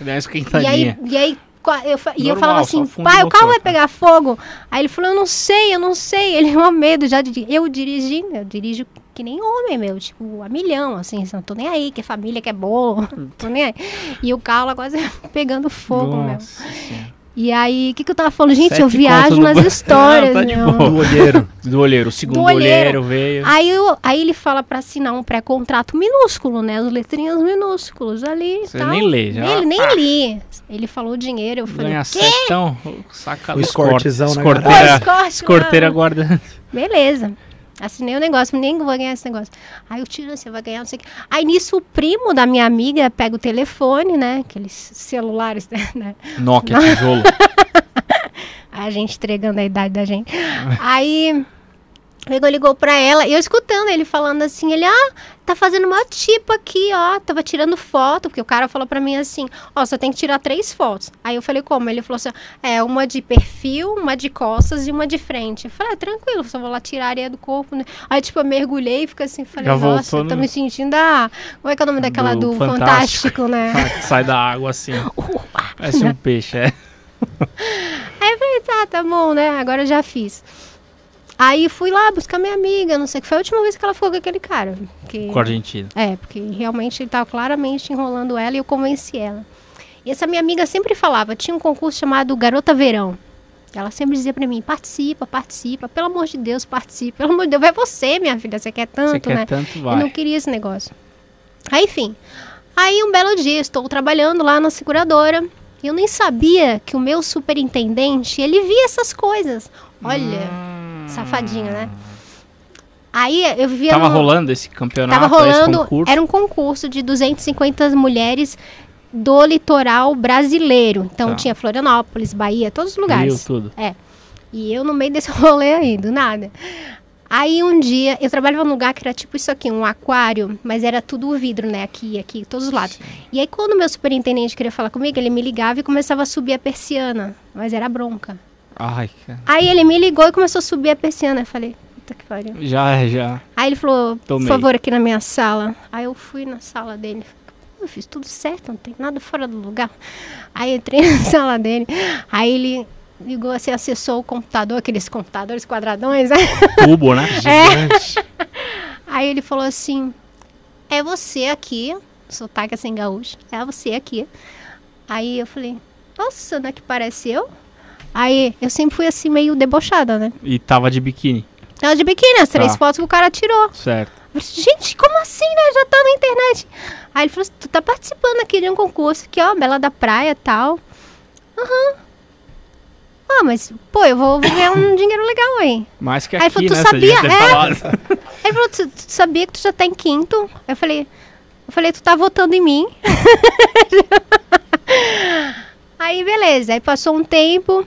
Uma E aí, e aí eu fa- e eu Normal, falava assim, pai, o carro vai motor." pegar fogo. Aí ele falou, eu não sei, eu não sei. Ele é medo já de eu dirigindo, eu dirijo que nem homem, meu, tipo, a milhão, assim, não tô nem aí, que família, que é bolo, tô nem aí. E o carro lá quase pegando fogo, meu. Nossa Senhora. E aí, o que, que eu tava falando? Gente, Sete eu viajo nas banco. histórias, Não, tá boa. Do olheiro. Do olheiro. O segundo Do olheiro. olheiro veio. Aí, eu- aí ele fala pra assinar um pré-contrato minúsculo, né? As letrinhas minúsculos ali. Você tal. nem lê, já. Ele nem Ah. li. Ele falou o dinheiro, eu falei, Ganha quê? setão, saca O os escortezão. Pô, Escorteira, escorte, escorteira guardando. Beleza. Assinei o negócio, nem vou ganhar esse negócio. Aí eu tiro, você vai ganhar, não sei o quê. Aí nisso o primo da minha amiga pega o telefone, né? Aqueles celulares, né? Nokia, tijolo. A gente entregando a idade da gente. Aí pegou, ligou pra ela, e eu escutando ele falando assim, ele, ah, tá fazendo uma tipo aqui, ó, tava tirando foto, porque o cara falou pra mim assim, ó, você tem que tirar três fotos. Aí eu falei, como? Ele falou assim, é, uma de perfil, uma de costas e uma de frente. Eu falei, ah, tranquilo, só vou lá tirar a areia do corpo, né? Aí, tipo, eu mergulhei e fiquei assim, falei, Já nossa, eu tô no- me sentindo a... Como é que é o nome daquela Do do, Fantástico. Fantástico, né? Sai da água assim. Parece um peixe, é. Aí eu falei, tá, tá bom, né? Agora eu já fiz. Aí fui lá buscar minha amiga, não sei o que. Foi a última vez que ela ficou com aquele cara. Que... Com a Argentina. É, porque realmente ele tava claramente enrolando ela e eu convenci ela. E essa minha amiga sempre falava, tinha um concurso chamado Garota Verão. Ela sempre dizia pra mim, participa, participa, pelo amor de Deus, participa. Pelo amor de Deus, vai você, minha filha, você quer tanto, Você quer né? tanto, Eu não vai. queria esse negócio. Aí, enfim. Aí, um belo dia, estou trabalhando lá na seguradora. Eu nem sabia que o meu superintendente, ele via essas coisas. Olha, safadinho, né? Aí, eu vivia Tava rolando esse campeonato, Tava rolando, era um concurso de 250 mulheres do litoral brasileiro. Então Tá. tinha Florianópolis, Bahia, todos os Rio, lugares. tudo. E eu no meio desse rolê aí, do nada. Aí um dia, eu trabalhava num lugar que era tipo isso aqui, um aquário, mas era tudo vidro, né? Aqui, aqui, todos os lados. E aí quando o meu superintendente queria falar comigo, ele me ligava e começava a subir a persiana, mas era bronca. Ai, cara. Aí ele me ligou e começou a subir a persiana. Eu falei, puta que pariu. Já, já. Aí ele falou, Tomei. por favor, aqui na minha sala. Aí eu fui na sala dele. Eu fiz tudo certo, não tem nada fora do lugar. Aí entrei na sala dele. Aí ele ligou assim, acessou o computador, aqueles computadores quadradões, né? Tubo, né? Gigante. Aí ele falou assim: É você aqui, sotaque assim gaúcho, é você aqui. Aí eu falei: Nossa, não é que parece eu? Aí eu sempre fui assim, meio debochada, né? E tava de biquíni. Ela de biquíni, as três Tá. fotos que o cara tirou. Certo. Gente, como assim, né? Já tá na internet. Aí ele falou assim, tu tá participando aqui de um concurso aqui, ó, Bela da Praia e tal. Aham. Ah, mas, pô, eu vou, vou ganhar um dinheiro legal aí. Mais que Aí aqui, falou, tu né? Sabia? É. Aí ele falou, tu, tu sabia que tu já tá em quinto? Eu falei, eu falei, tu tá votando em mim. aí, beleza. Aí passou um tempo.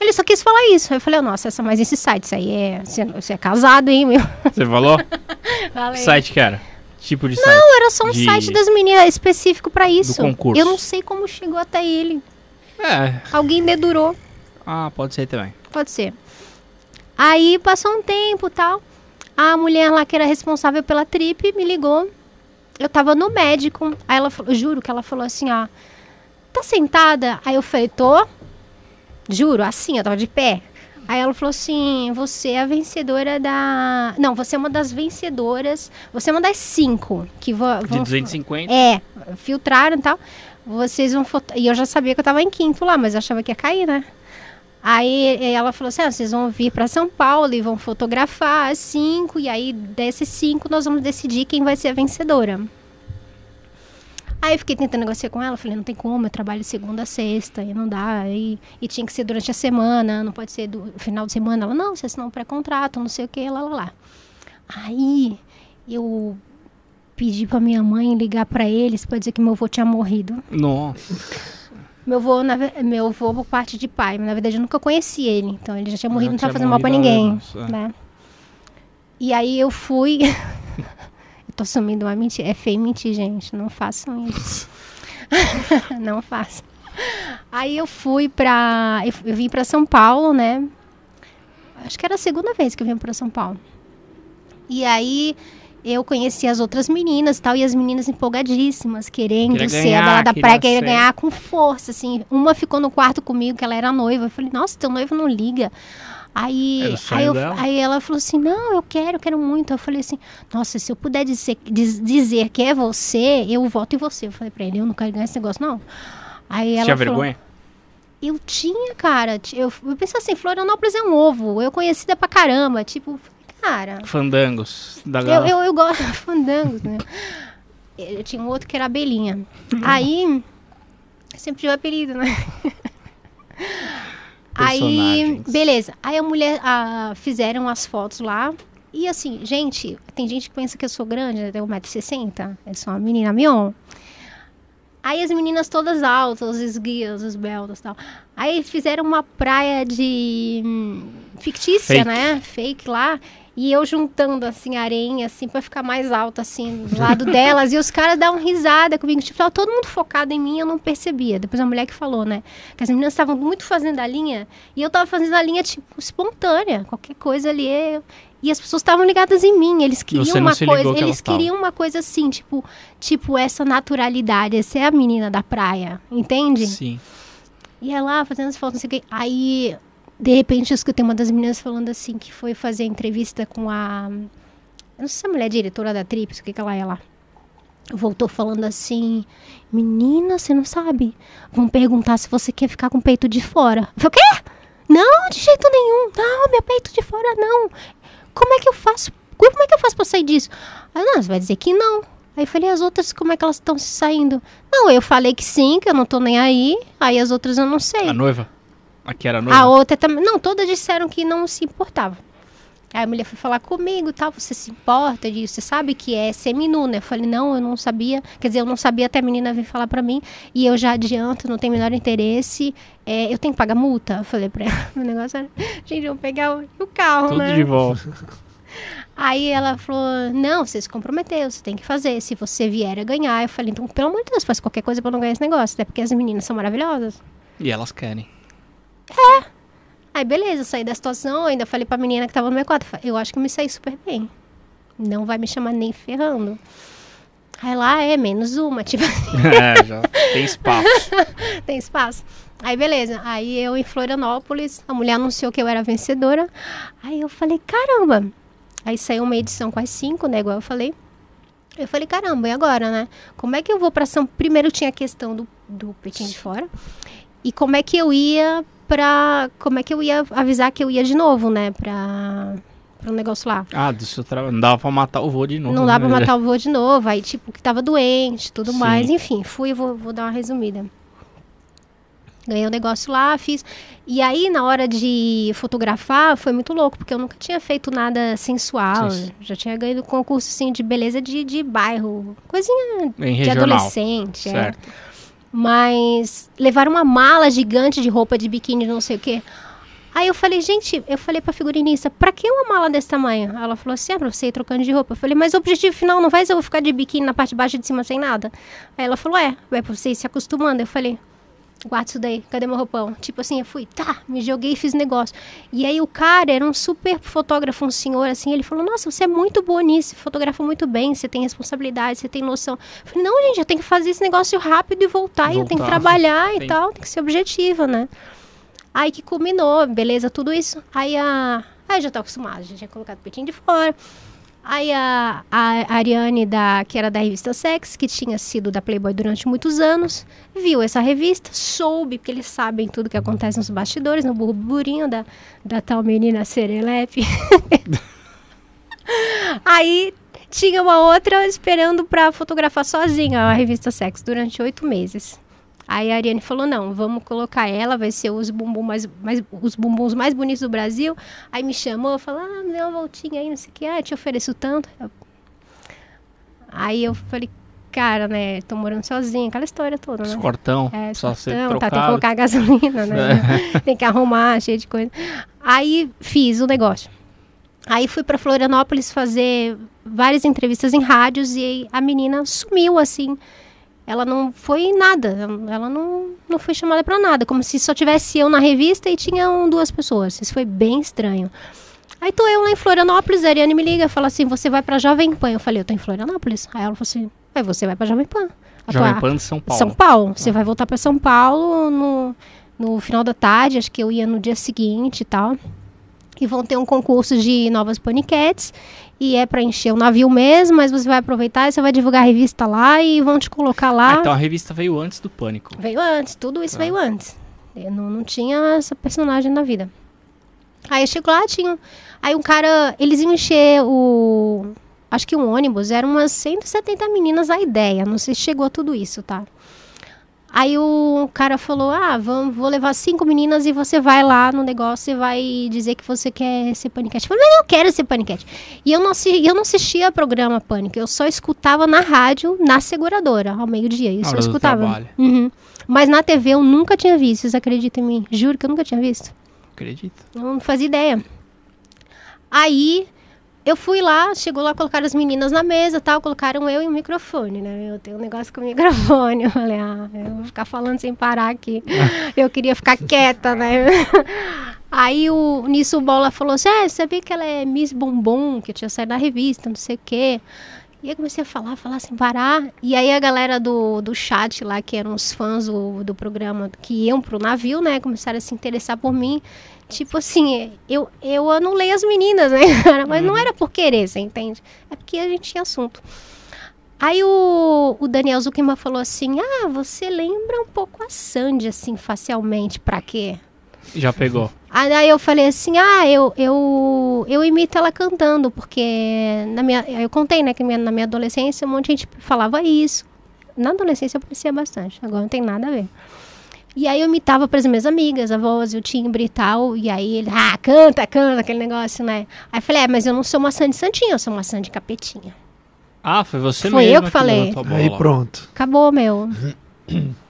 Ele só quis falar isso. Eu falei, nossa, essa, mas esse site, isso aí é. Você, é casado, hein, meu? Você falou? Falei. Que site que era? Tipo de site? Não, era só um De- site das meninas específico pra isso. concurso. Eu não sei como chegou até ele. É. Alguém dedurou. Ah, pode ser também. Pode ser. Aí passou um tempo tal. A mulher lá que era responsável pela trip me ligou. Eu tava no médico. Aí ela falou, juro que ela falou assim, ó. Tá sentada? Aí eu falei, tô. Juro, assim, eu tava de pé. Aí ela falou assim: você é a vencedora da. Não, você é uma das vencedoras. Você é uma das cinco que vo- De vão. 250. É, filtraram e tal. Vocês vão foto... E eu já sabia que eu tava em quinto lá, mas eu achava que ia cair, né? Aí ela falou assim: ah, vocês vão vir para São Paulo e vão fotografar as cinco, e aí desses cinco nós vamos decidir quem vai ser a vencedora. Aí eu fiquei tentando negociar com ela, falei, não tem como, eu trabalho segunda a sexta, e não dá, e, e tinha que ser durante a semana, não pode ser do final de semana. Ela, não, você assinou um pré-contrato, não sei o que, lá, lá, lá. Aí eu pedi pra minha mãe ligar pra eles pra dizer que meu avô tinha morrido. Nossa. Meu avô, na meu avô por parte de pai, mas na verdade eu nunca conheci ele. Então ele já tinha morrido, Já não tava fazendo mal pra ninguém, anos, é. né? E aí eu fui... tô assumindo uma mentira. É feio mentir, gente. Não façam isso. não façam. Aí eu fui pra... Eu, eu vim pra São Paulo, né? Acho que era a segunda vez que eu vim pra São Paulo. E aí eu conheci as outras meninas e tal, e as meninas empolgadíssimas, querendo Queria ser ganhar, a da queria praia, queria ser. ganhar com força, assim. Uma ficou no quarto comigo, que ela era noiva. Eu falei, nossa, teu noivo não liga. Aí, aí, eu- aí ela falou assim, não, eu quero, eu quero muito. Eu falei assim, nossa, se eu puder dizer, diz- dizer que é você, eu voto em você. Eu falei pra ele, eu não quero ganhar esse negócio, não. Aí ela Tinha falou, vergonha? eu tinha, cara. Eu, eu pensei assim, Florianópolis é um ovo. Eu conhecida pra caramba. Tipo, cara. Fandangos da Eu, eu, eu gosto de fandangos, né? Eu tinha um outro que era abelhinha. Aí. Sempre tive apelido, né? Aí, beleza. Aí a mulher ah, fizeram as fotos lá. E assim, gente, tem gente que pensa que eu sou grande, eu tenho 1,60m. Eu sou uma menina mion. Aí as meninas todas altas, os esguias, os beldas e tal. Aí fizeram uma praia de hum, fictícia, Fake. né? Fake lá. E eu juntando, assim, areinha, assim, pra ficar mais alta, assim, do lado delas. E os caras davam risada comigo. Tipo, tava todo mundo focado em mim, eu não percebia. Depois a mulher que falou, né? Que as meninas estavam muito fazendo a linha. E eu tava fazendo a linha, tipo, espontânea. Qualquer coisa ali. eu- E as pessoas estavam ligadas em mim. Eles queriam uma coisa. que Eles queriam uma coisa assim, tipo, tipo, essa naturalidade. Essa é a menina da praia. Entende? Sim. E ela fazendo as fotos, não sei o. Aí, de repente, eu escutei uma das meninas falando assim, que foi fazer entrevista com a. Não sei se a mulher é diretora da Trips, o que, que ela é lá. Voltou falando assim: Menina, você não sabe? Vão perguntar se você quer ficar com o peito de fora. Eu falei: O quê? Não, de jeito nenhum. Não, meu peito de fora não. Como é que eu faço? Como é que eu faço pra sair disso? Ela, não, você vai dizer que não. Aí eu falei, as outras, como é que elas estão se saindo? Não, eu falei que sim, que eu não tô nem aí. Aí as outras eu não sei. A noiva? Aqui era a noiva? A outra também. Não, todas disseram que não se importavam. Aí a mulher foi falar comigo e tal, você se importa disso? Você sabe que é seminu, né? Eu falei, não, eu não sabia. Quer dizer, eu não sabia até a menina vir falar pra mim. E eu já adianto, não tenho o menor interesse. É, eu tenho que pagar multa? Eu falei pra ela, o negócio era, gente, eu vou pegar o, o carro, Tudo né? de volta. Aí ela falou: Não, você se comprometeu, você tem que fazer. Se você vier a ganhar, eu falei: Então, pelo amor de Deus, faz qualquer coisa pra eu não ganhar esse negócio. Até porque as meninas são maravilhosas. E elas querem. Aí, beleza, saí da situação. Ainda falei pra menina que tava no meu quarto: Eu acho que eu me saí super bem. Não vai me chamar nem ferrando. Aí lá é menos uma, tipo, é, já tem espaço. tem espaço. Aí, beleza. Aí eu em Florianópolis, a mulher anunciou que eu era vencedora. Aí eu falei, caramba. Aí saiu uma edição com as cinco, né? Igual eu falei. Eu falei, caramba, e agora, né? Como é que eu vou pra São... Primeiro tinha a questão do, do Pequim de Fora. E como é que eu ia pra... Como é que eu ia avisar que eu ia de novo, né? Pra... Pro negócio lá. Ah, do seu trabalho. Não dava pra matar o vô de novo. Não dá pra né? matar o vô de novo. Aí, tipo, que tava doente, tudo Sim. mais. Enfim, fui, vou, vou dar uma resumida. Ganhei o negócio lá, fiz. E aí, na hora de fotografar, foi muito louco, porque eu nunca tinha feito nada sensual. Sim. Já tinha ganho concurso, assim, de beleza de, de bairro. Coisinha Em de regional. adolescente. é. Mas levaram uma mala gigante de roupa de biquíni, não sei o quê. Aí eu falei, gente, eu falei pra figurinista, pra que uma mala desse tamanho? Ela falou assim, é pra você ir trocando de roupa. Eu falei, mas o objetivo final não vai ser eu ficar de biquíni na parte de baixo e de cima sem nada? Aí ela falou, é, é pra você ir se acostumando. Eu falei, guarda isso daí, cadê meu roupão? Tipo assim, eu fui, tá, me joguei e fiz negócio. E aí o cara era um super fotógrafo, um senhor, assim, ele falou, nossa, você é muito boa nisso, você fotografa muito bem, você tem responsabilidade, você tem noção. Eu falei, não, gente, eu tenho que fazer esse negócio rápido e voltar, e eu tenho que Voltar. trabalhar e tal, tem que ser objetivo, né? Aí que culminou, beleza, tudo isso. Aí a. Aí eu já tô acostumada, já tinha colocado o peitinho de fora. Aí a, a Ariane, da, que era da revista Sex, que tinha sido da Playboy durante muitos anos, viu essa revista, soube, porque eles sabem tudo que acontece nos bastidores, no burburinho da, da tal menina Serelepe. Aí tinha uma outra esperando pra fotografar sozinha a revista Sex durante oito meses. Aí a Ariane falou: não, vamos colocar ela, vai ser os, bumbum mais, mais, os bumbuns mais bonitos do Brasil. Aí me chamou, falou: ah, me dê uma voltinha aí, não sei o que, ah, te ofereço tanto. Aí eu falei: cara, né, tô morando sozinha, aquela história toda, né? Os cortão. É, só ser tá, tem que colocar gasolina, né? tem que arrumar, cheio de coisa. Aí fiz o negócio. Aí fui pra Florianópolis fazer várias entrevistas em rádios e a menina sumiu assim. Ela não foi nada, ela não, não foi chamada pra nada, como se só tivesse eu na revista e tinham duas pessoas. Isso foi bem estranho. Aí tô eu lá em Florianópolis, a Ariane me liga e fala assim: você vai pra Jovem Pan. Eu falei, eu tô em Florianópolis. Aí ela falou assim: aí você vai pra Jovem Pan. Jovem "Ah, Pan de São Paulo. São Paulo. Você vai voltar pra São Paulo no, no final da tarde, acho que eu ia no dia seguinte e tal. E vão ter um concurso de novas paniquetes. E é pra encher o navio mesmo, mas você vai aproveitar e você vai divulgar a revista lá e vão te colocar lá. Ah, então a revista veio antes do Pânico. Veio antes, tudo isso Tá. veio antes. Eu não, não tinha essa personagem na vida. Aí eu chego lá, tinha. Aí um cara. Eles iam encher o. Acho que um ônibus, eram umas 170 meninas a ideia. Não sei se chegou a tudo isso, tá? Aí o cara falou: Ah, vamos, vou levar cinco meninas e você vai lá no negócio e vai dizer que você quer ser paniquete. Eu falei, mas eu não quero ser paniquete. E eu não, eu não assistia programa Pânico, eu só escutava na rádio, na seguradora, ao meio-dia. Isso eu escutava. Uhum. Mas na TV eu nunca tinha visto, vocês acreditam em mim? Juro que eu nunca tinha visto. Acredita? Eu não fazia ideia. Aí eu fui lá, chegou lá, colocaram as meninas na mesa tal, colocaram eu e o microfone, né? Eu tenho um negócio com o microfone. Eu falei, ah, eu vou ficar falando sem parar aqui. eu queria ficar quieta, né? Aí o, nisso o Bola falou assim: é, sabia que ela é Miss Bombom, que eu tinha saído da revista, não sei o quê. E eu comecei a falar, falar sem parar. E aí a galera do, do chat lá, que eram os fãs do, do programa, que iam pro navio, né? Começaram a se interessar por mim. Tipo assim, eu, eu anulei as meninas, né, cara? Mas não era por querer, você entende? É porque a gente tinha assunto. Aí o, o Daniel Zuckerman falou assim: Ah, você lembra um pouco a Sandy, assim, facialmente, pra quê? Já pegou. Aí eu falei assim, ah, eu, eu, eu imito ela cantando, porque na minha, eu contei, né, que minha- na minha adolescência um monte de gente falava isso. Na adolescência eu parecia bastante, agora não tem nada a ver. E aí eu imitava, por exemplo, minhas amigas, a voz, o timbre e tal, e aí ele, ah, canta, canta, aquele negócio, né. Aí eu falei, é, mas eu não sou uma Sandy Santinha, eu sou uma Sandy Capetinha. Ah, foi você Foi mesmo eu que falei. levantou a Aí pronto. Acabou, meu.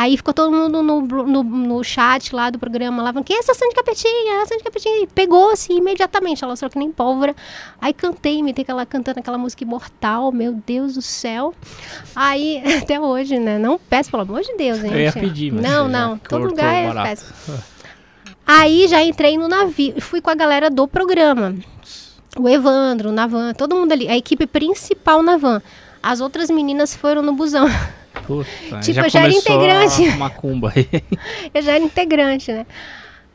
Aí ficou todo mundo no, no, no chat lá do programa, lá falando, quem é essa Sandy Capetinha? É Sandy Capetinha. E pegou, assim, imediatamente. Ela só que nem pólvora. Aí cantei, imitei aquela, cantando aquela música imortal, meu Deus do céu. Aí, até hoje, né? Não peço, pelo amor de Deus, gente. Eu ia pedir, mas Não, não. Todo lugar é barato. péssimo. Aí já entrei no navio. e Fui com a galera do programa. O Evandro, o Navan, todo mundo ali. A equipe principal na van. As outras meninas foram no busão. Puta, Tipo, já eu já era integrante. macumba aí. Eu já era integrante, né?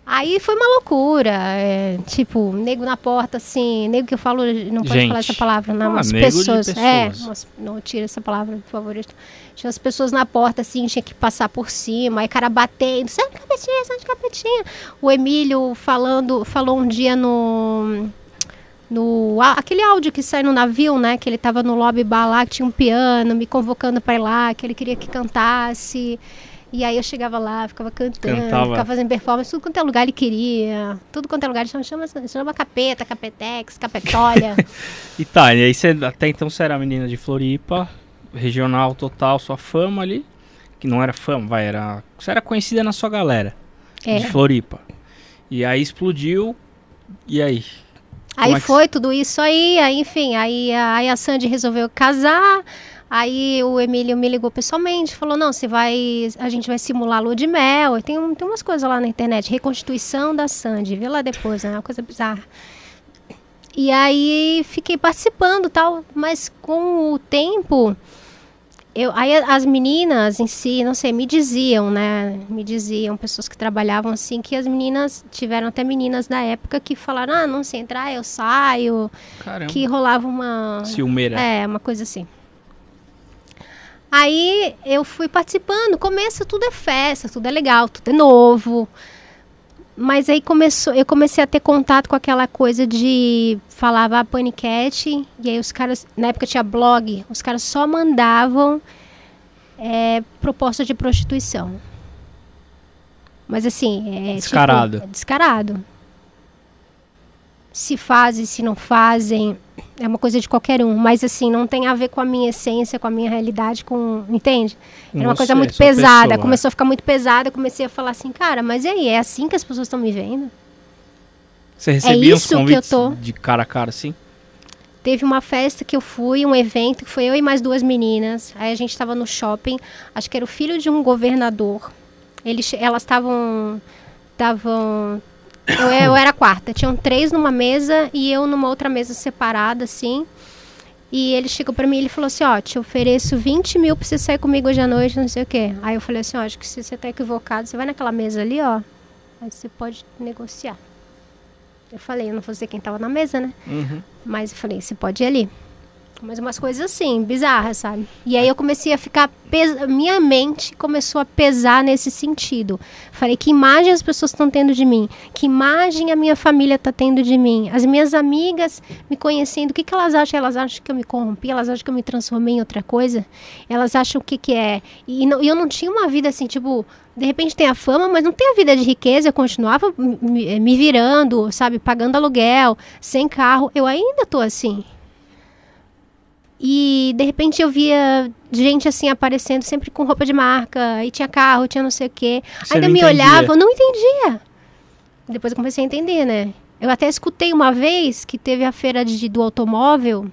Aí foi uma loucura. é, tipo, nego na porta, assim. Nego que eu falo, não pode Gente. falar essa palavra, não. Ah, umas pessoas. É, pessoas. umas- não tira essa palavra, por favor. Tinha as pessoas na porta, assim, tinha que passar por cima. Aí cara batendo, sai de capetinha, sai de capetinha. O Emílio falando, falou um dia no. No, aquele áudio que sai no navio, né? Que ele tava no lobby bar lá, que tinha um piano, me convocando pra ir lá, que ele queria que cantasse. E aí eu chegava lá, ficava cantando, Cantava. ficava fazendo performance, tudo quanto é lugar ele queria. Tudo quanto é lugar ele chama, chama, chama capeta, capetex, capetolha. E tá, e aí você, até então você era menina de Floripa, regional total, sua fama ali, que não era fama, vai, era. Você era conhecida na sua galera, é. de Floripa. E aí explodiu, e aí? Aí é que foi tudo isso aí, aí enfim, aí, a- aí a Sandy resolveu casar, aí o Emílio me ligou pessoalmente, falou, não, você vai, a gente vai simular a lua de mel, tem, tem umas coisas lá na internet, reconstituição da Sandy, vê lá depois, é uma coisa bizarra. E aí fiquei participando tal, mas com o tempo, eu, aí as meninas em si, não sei, me diziam, né? Me diziam, pessoas que trabalhavam assim, que as meninas, tiveram até meninas da época que falaram, ah, não sei entrar, eu saio, Caramba. que rolava uma. Ciumeira. É, uma coisa assim. Aí eu fui participando. Começo tudo é festa, tudo é legal, tudo é novo. Mas aí começou, eu comecei a ter contato com aquela coisa de falava ah, paniquete, e aí os caras, na época tinha blog, os caras só mandavam é, proposta de prostituição. Mas assim, é Descarado. Tipo, é descarado. Se fazem, se não fazem, é uma coisa de qualquer um. Mas assim, não tem a ver com a minha essência, com a minha realidade, com. Entende? Era uma coisa muito pesada. pessoa. Começou a ficar muito pesada. Comecei a falar assim, cara, mas e aí? É assim que as pessoas estão me vendo? Você recebia uns isso que eu convites tô- de cara a cara, assim? Teve uma festa que eu fui, um evento, que foi eu e mais duas meninas. Aí a gente estava no shopping. Acho que era o filho de um governador. Eles, elas estavam estavam Eu, eu era a quarta. Tinham três numa mesa e eu numa outra mesa separada, assim. E ele chegou pra mim e ele falou assim, ó, te ofereço 20 mil pra você sair comigo hoje à noite, não sei o quê. Aí eu falei assim, ó, acho que se você tá equivocado, você vai naquela mesa ali, ó. Aí você pode negociar. Eu falei, eu não vou dizer quem tava na mesa, né? Uhum. Mas eu falei, você pode ir ali. Mas umas coisas assim, bizarras, sabe? E aí eu comecei a ficar. Pes... Minha mente começou a pesar nesse sentido. Falei, que imagem as pessoas estão tendo de mim? Que imagem a minha família está tendo de mim? As minhas amigas me conhecendo, o que, que elas acham? Elas acham que eu me corrompi? Elas acham que eu me transformei em outra coisa? Elas acham o que, que é? E não, eu não tinha uma vida assim, tipo, de repente tem a fama, mas não tem a vida de riqueza. Eu continuava me, virando, sabe, pagando aluguel, sem carro. Eu ainda tô assim. E de repente eu via gente assim aparecendo sempre com roupa de marca, e tinha carro, tinha não sei o quê. Você Ainda me entendia. olhava, eu não entendia. Depois eu comecei a entender, né? Eu até escutei uma vez que teve a feira de, do automóvel.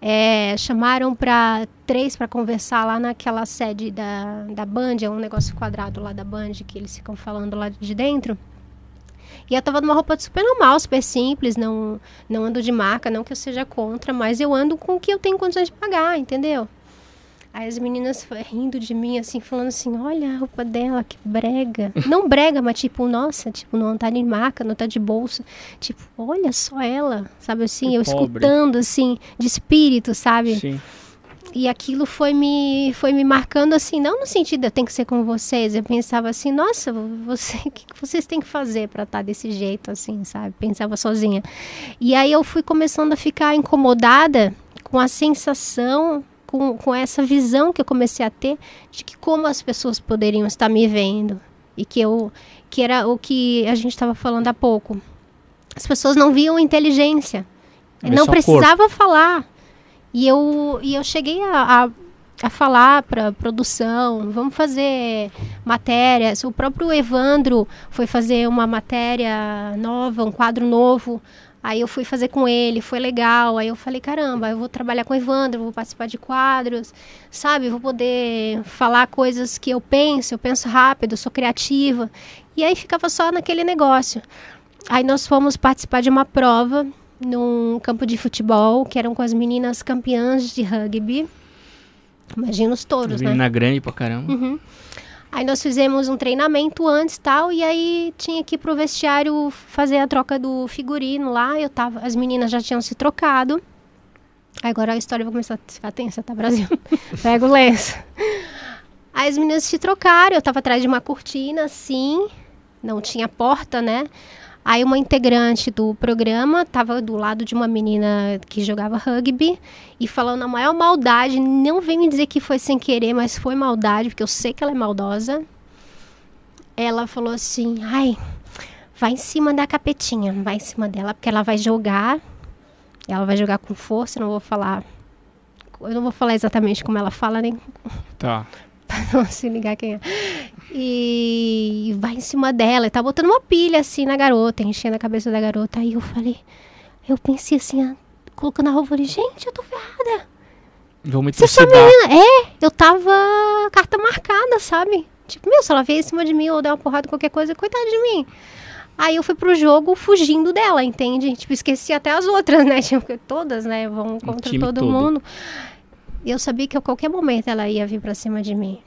é, chamaram para três para conversar lá naquela sede da, da Band, é um negócio quadrado lá da Band que eles ficam falando lá de dentro. E eu tava numa roupa super normal, super simples, não, não ando de marca, não que eu seja contra, mas eu ando com o que eu tenho condições de pagar, entendeu? Aí as meninas rindo de mim, assim, falando assim, olha a roupa dela, que brega. Não brega, mas tipo, nossa, tipo, não tá de marca, não tá de bolsa. Tipo, olha só ela, sabe assim, Que eu pobre. escutando, assim, de espírito, sabe? Sim. E aquilo foi me, foi me marcando assim, não no sentido eu tenho que ser com vocês. Eu pensava assim, nossa, você, o que, vocês têm que fazer para estar desse jeito, assim, sabe? Pensava sozinha. E aí eu fui começando a ficar incomodada com a sensação, com, com essa visão que eu comecei a ter de que como as pessoas poderiam estar me vendo. E que eu, que era o que a gente estava falando há pouco. As pessoas não viam inteligência. Não precisava falar. E eu, e eu cheguei a, a, a falar para produção, vamos fazer matérias. O próprio Evandro foi fazer uma matéria nova, um quadro novo. Aí eu fui fazer com ele, foi legal. Aí eu falei, caramba, eu vou trabalhar com o Evandro, vou participar de quadros, sabe? Vou poder falar coisas que eu penso, eu penso rápido, sou criativa. E aí ficava só naquele negócio. Aí nós fomos participar de uma prova num campo de futebol, que eram com as meninas campeãs de rugby. Imagina os touros, né? Menina grande pra caramba. Uhum. Aí nós fizemos um treinamento antes tal, e aí tinha que ir pro vestiário fazer a troca do figurino lá. Eu tava, as meninas já tinham se trocado. Agora a história vai começar a ficar tensa, tá, Brasil? Pega o lenço. Aí as meninas se trocaram, eu tava atrás de uma cortina, assim, não tinha porta, né? Aí uma integrante do programa tava do lado de uma menina que jogava rugby e falando a maior maldade, não vem me dizer que foi sem querer, mas foi maldade, porque eu sei que ela é maldosa. Ela falou assim: "Ai, vai em cima da capetinha, vai em cima dela, porque ela vai jogar. Ela vai jogar com força, não vou falar eu não vou falar exatamente como ela fala, nem Tá. não se ligar quem é. E vai em cima dela, e tá botando uma pilha assim na garota, enchendo a cabeça da garota. Aí eu falei, eu pensei assim, colocando a roupa, falei, gente, eu tô ferrada. Vou me menina, é, eu tava carta marcada, sabe? Tipo, meu, se ela veio em cima de mim ou der uma porrada, qualquer coisa, coitada de mim. Aí eu fui pro jogo fugindo dela, entende? Tipo, esqueci até as outras, né? Tipo, todas, né, vão contra todo todo. mundo. E eu sabia que a qualquer momento ela ia vir pra cima de mim.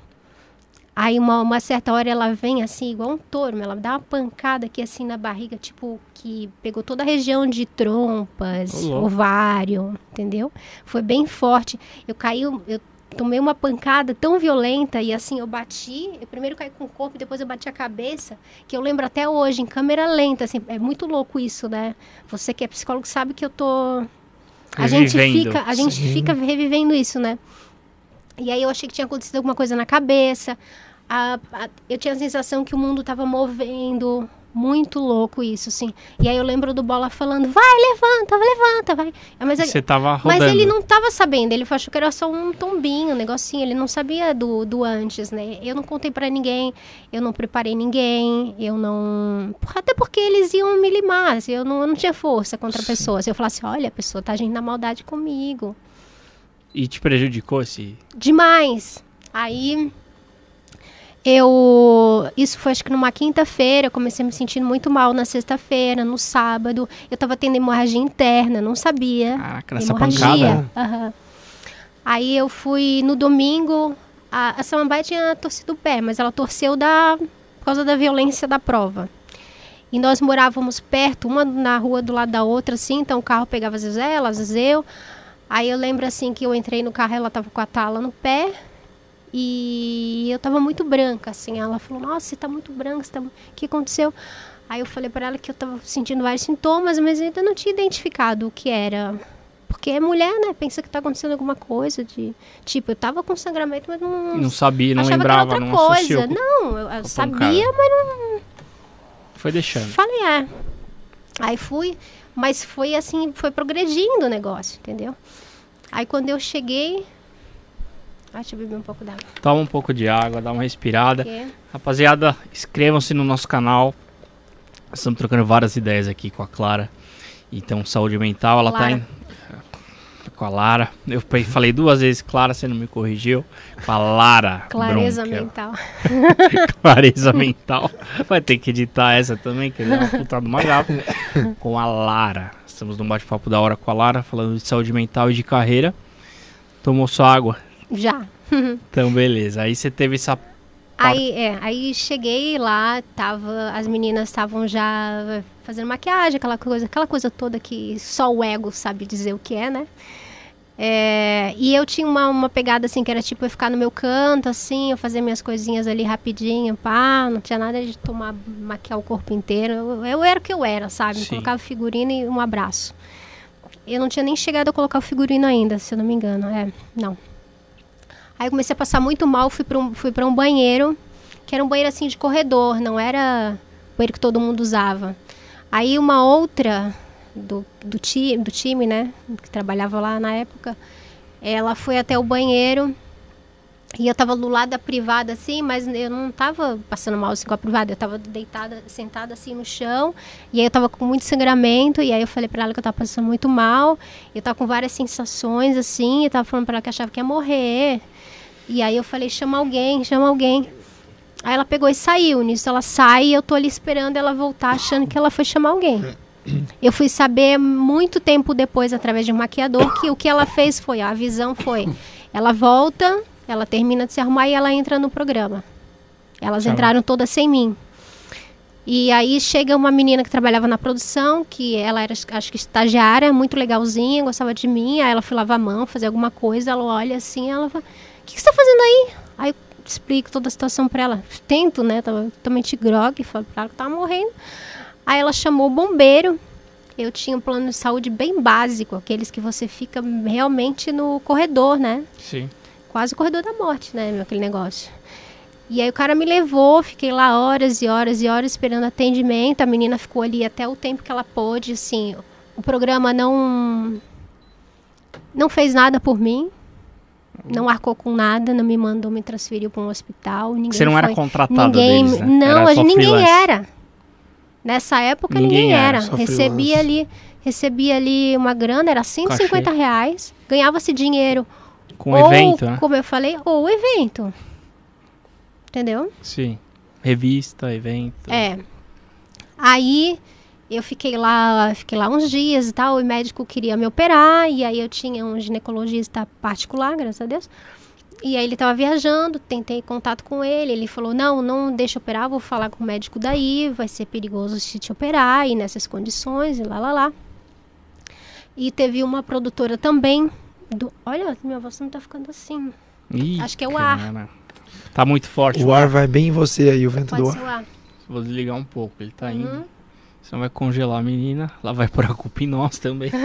Aí uma, uma certa hora ela vem assim, igual um touro, ela dá uma pancada aqui assim na barriga, tipo, que pegou toda a região de trompas, louco. ovário, entendeu? Foi bem forte. Eu caí, eu tomei uma pancada tão violenta e assim, eu bati, eu primeiro caí com o corpo, depois eu bati a cabeça, que eu lembro até hoje, em câmera lenta, assim, é muito louco isso, né? Você que é psicólogo sabe que eu tô a gente Revivendo. fica, a gente Sim. fica revivendo isso, né? E aí eu achei que tinha acontecido alguma coisa na cabeça. A- a- eu tinha a sensação que o mundo tava movendo. Muito louco isso, assim. E aí eu lembro do Bola falando, vai, levanta, levanta, vai. É, Mas, Você tava mas rodando. ele não tava sabendo, ele achou que era só um tombinho, um negocinho, ele não sabia do, do antes, né? Eu não contei pra ninguém, eu não preparei ninguém, eu não. Até porque eles iam me limar, assim, eu não, eu não tinha força contra a pessoa. Se eu falasse, olha, a pessoa tá agindo na maldade comigo. E te prejudicou esse. Demais. Aí Eu. Isso foi acho que numa quinta-feira. Eu comecei a me sentindo muito mal na sexta-feira, no sábado. Eu tava tendo hemorragia interna, não sabia. Caraca, hemorragia. Aham. Aí eu fui no domingo. A, a Samambaia tinha torcido o pé, mas ela torceu da, por causa da violência da prova. E nós morávamos perto, uma na rua do lado da outra, assim, então o carro pegava às vezes ela, às vezes eu. Aí eu lembro assim que eu entrei no carro, ela tava com a tala no pé e eu tava muito branca, assim. Ela falou: Nossa, você tá muito branca, você tá... o que aconteceu? Aí eu falei para ela que eu tava sentindo vários sintomas, mas ainda não tinha identificado o que era. Porque é mulher, né? Pensa que tá acontecendo alguma coisa de. Tipo, eu tava com sangramento, mas não. Não sabia, não achava lembrava, que era não outra coisa. associou. com- Não, eu, eu sabia, mas não. Foi deixando. Falei, é. Aí fui, mas foi assim, foi progredindo o negócio, entendeu? Aí quando eu cheguei. Ah, deixa eu beber um pouco d'água. Toma um pouco de água, dá uma respirada. Rapaziada, inscrevam-se no nosso canal. Estamos trocando várias ideias aqui com a Clara. Então, saúde mental, ela tá Lara. em. Com a Lara. Eu falei duas vezes Clara, você não me corrigiu. Com a Lara. Clareza Bronca. mental. Clareza mental. Vai ter que editar essa também, que é uma puta uma gata. Com a Lara. Estamos num bate-papo da hora com a Lara, falando de saúde mental e de carreira. Tomou sua água? Já. Então, beleza. Aí você teve essa. Aí, é, aí cheguei lá, tava, as meninas estavam já fazendo maquiagem, aquela coisa, aquela coisa toda que só o ego sabe dizer o que é, né? É, e eu tinha uma, uma pegada assim, que era tipo eu ficar no meu canto, assim, eu fazer minhas coisinhas ali rapidinho, pá, não tinha nada de tomar, maquiar o corpo inteiro. Eu, eu era o que eu era, sabe? Sim. Colocava figurino e um abraço. Eu não tinha nem chegado a colocar o figurino ainda, se eu não me engano. É, não. Aí comecei a passar muito mal, fui para um, um banheiro, que era um banheiro assim de corredor, não era o banheiro que todo mundo usava. Aí uma outra do, do, ti, do time, né, que trabalhava lá na época, ela foi até o banheiro e eu tava do lado da privada assim, mas eu não tava passando mal assim com a privada, eu tava deitada, sentada assim no chão, e aí eu tava com muito sangramento, e aí eu falei pra ela que eu tava passando muito mal, eu tava com várias sensações assim, eu tava falando pra ela que achava que ia morrer. E aí eu falei, chama alguém, chama alguém. Aí ela pegou e saiu. Nisso ela sai e eu tô ali esperando ela voltar, achando que ela foi chamar alguém. Eu fui saber muito tempo depois, através de um maquiador, que o que ela fez foi, a visão foi, ela volta, ela termina de se arrumar e ela entra no programa. Elas Chama. entraram todas sem mim. E aí chega uma menina que trabalhava na produção, que ela era, acho que estagiária, muito legalzinha, gostava de mim. Aí ela foi lavar a mão, fazer alguma coisa, ela olha assim, ela fala, que, que você tá fazendo aí? Aí eu explico toda a situação pra ela. Tento, né? Tava totalmente grog, falo pra ela que tava morrendo. Aí ela chamou o bombeiro. Eu tinha um plano de saúde bem básico, aqueles que você fica realmente no corredor, né? Sim. quase o corredor da morte, né, aquele negócio. E aí o cara me levou, fiquei lá horas e horas e horas esperando atendimento. A menina ficou ali até o tempo que ela pôde, assim. O programa não não fez nada por mim. Não arcou com nada, não me mandou me transferiu para um hospital, ninguém Você não era foi- contratada ninguém, deles, né? Não, Era a só gente, ninguém era. Nessa época Ninguém ninguém, era, era. Recebia freelance. ali, recebia ali uma grana, era 150 reais. Ganhava-se dinheiro Com ou, evento, né? como eu falei, ou evento. Entendeu? Sim. Revista, evento. É. Aí eu fiquei lá, fiquei lá uns dias e tal, e o médico queria me operar, e aí eu tinha um ginecologista particular, graças a Deus. E aí ele tava viajando, tentei contato com ele, ele falou: "Não, não deixa operar, vou falar com o médico daí, vai ser perigoso se te operar e nessas condições e lá lá lá". E teve uma produtora também do, olha, minha voz não tá ficando assim. Ih, Acho que é o ar. cara. Tá muito forte. O ar vai bem em você aí, o vento do Pode ar. ser o ar. Vou desligar um pouco. Ele tá indo. Senão vai congelar a menina. Ela vai pôr a culpa em nós também.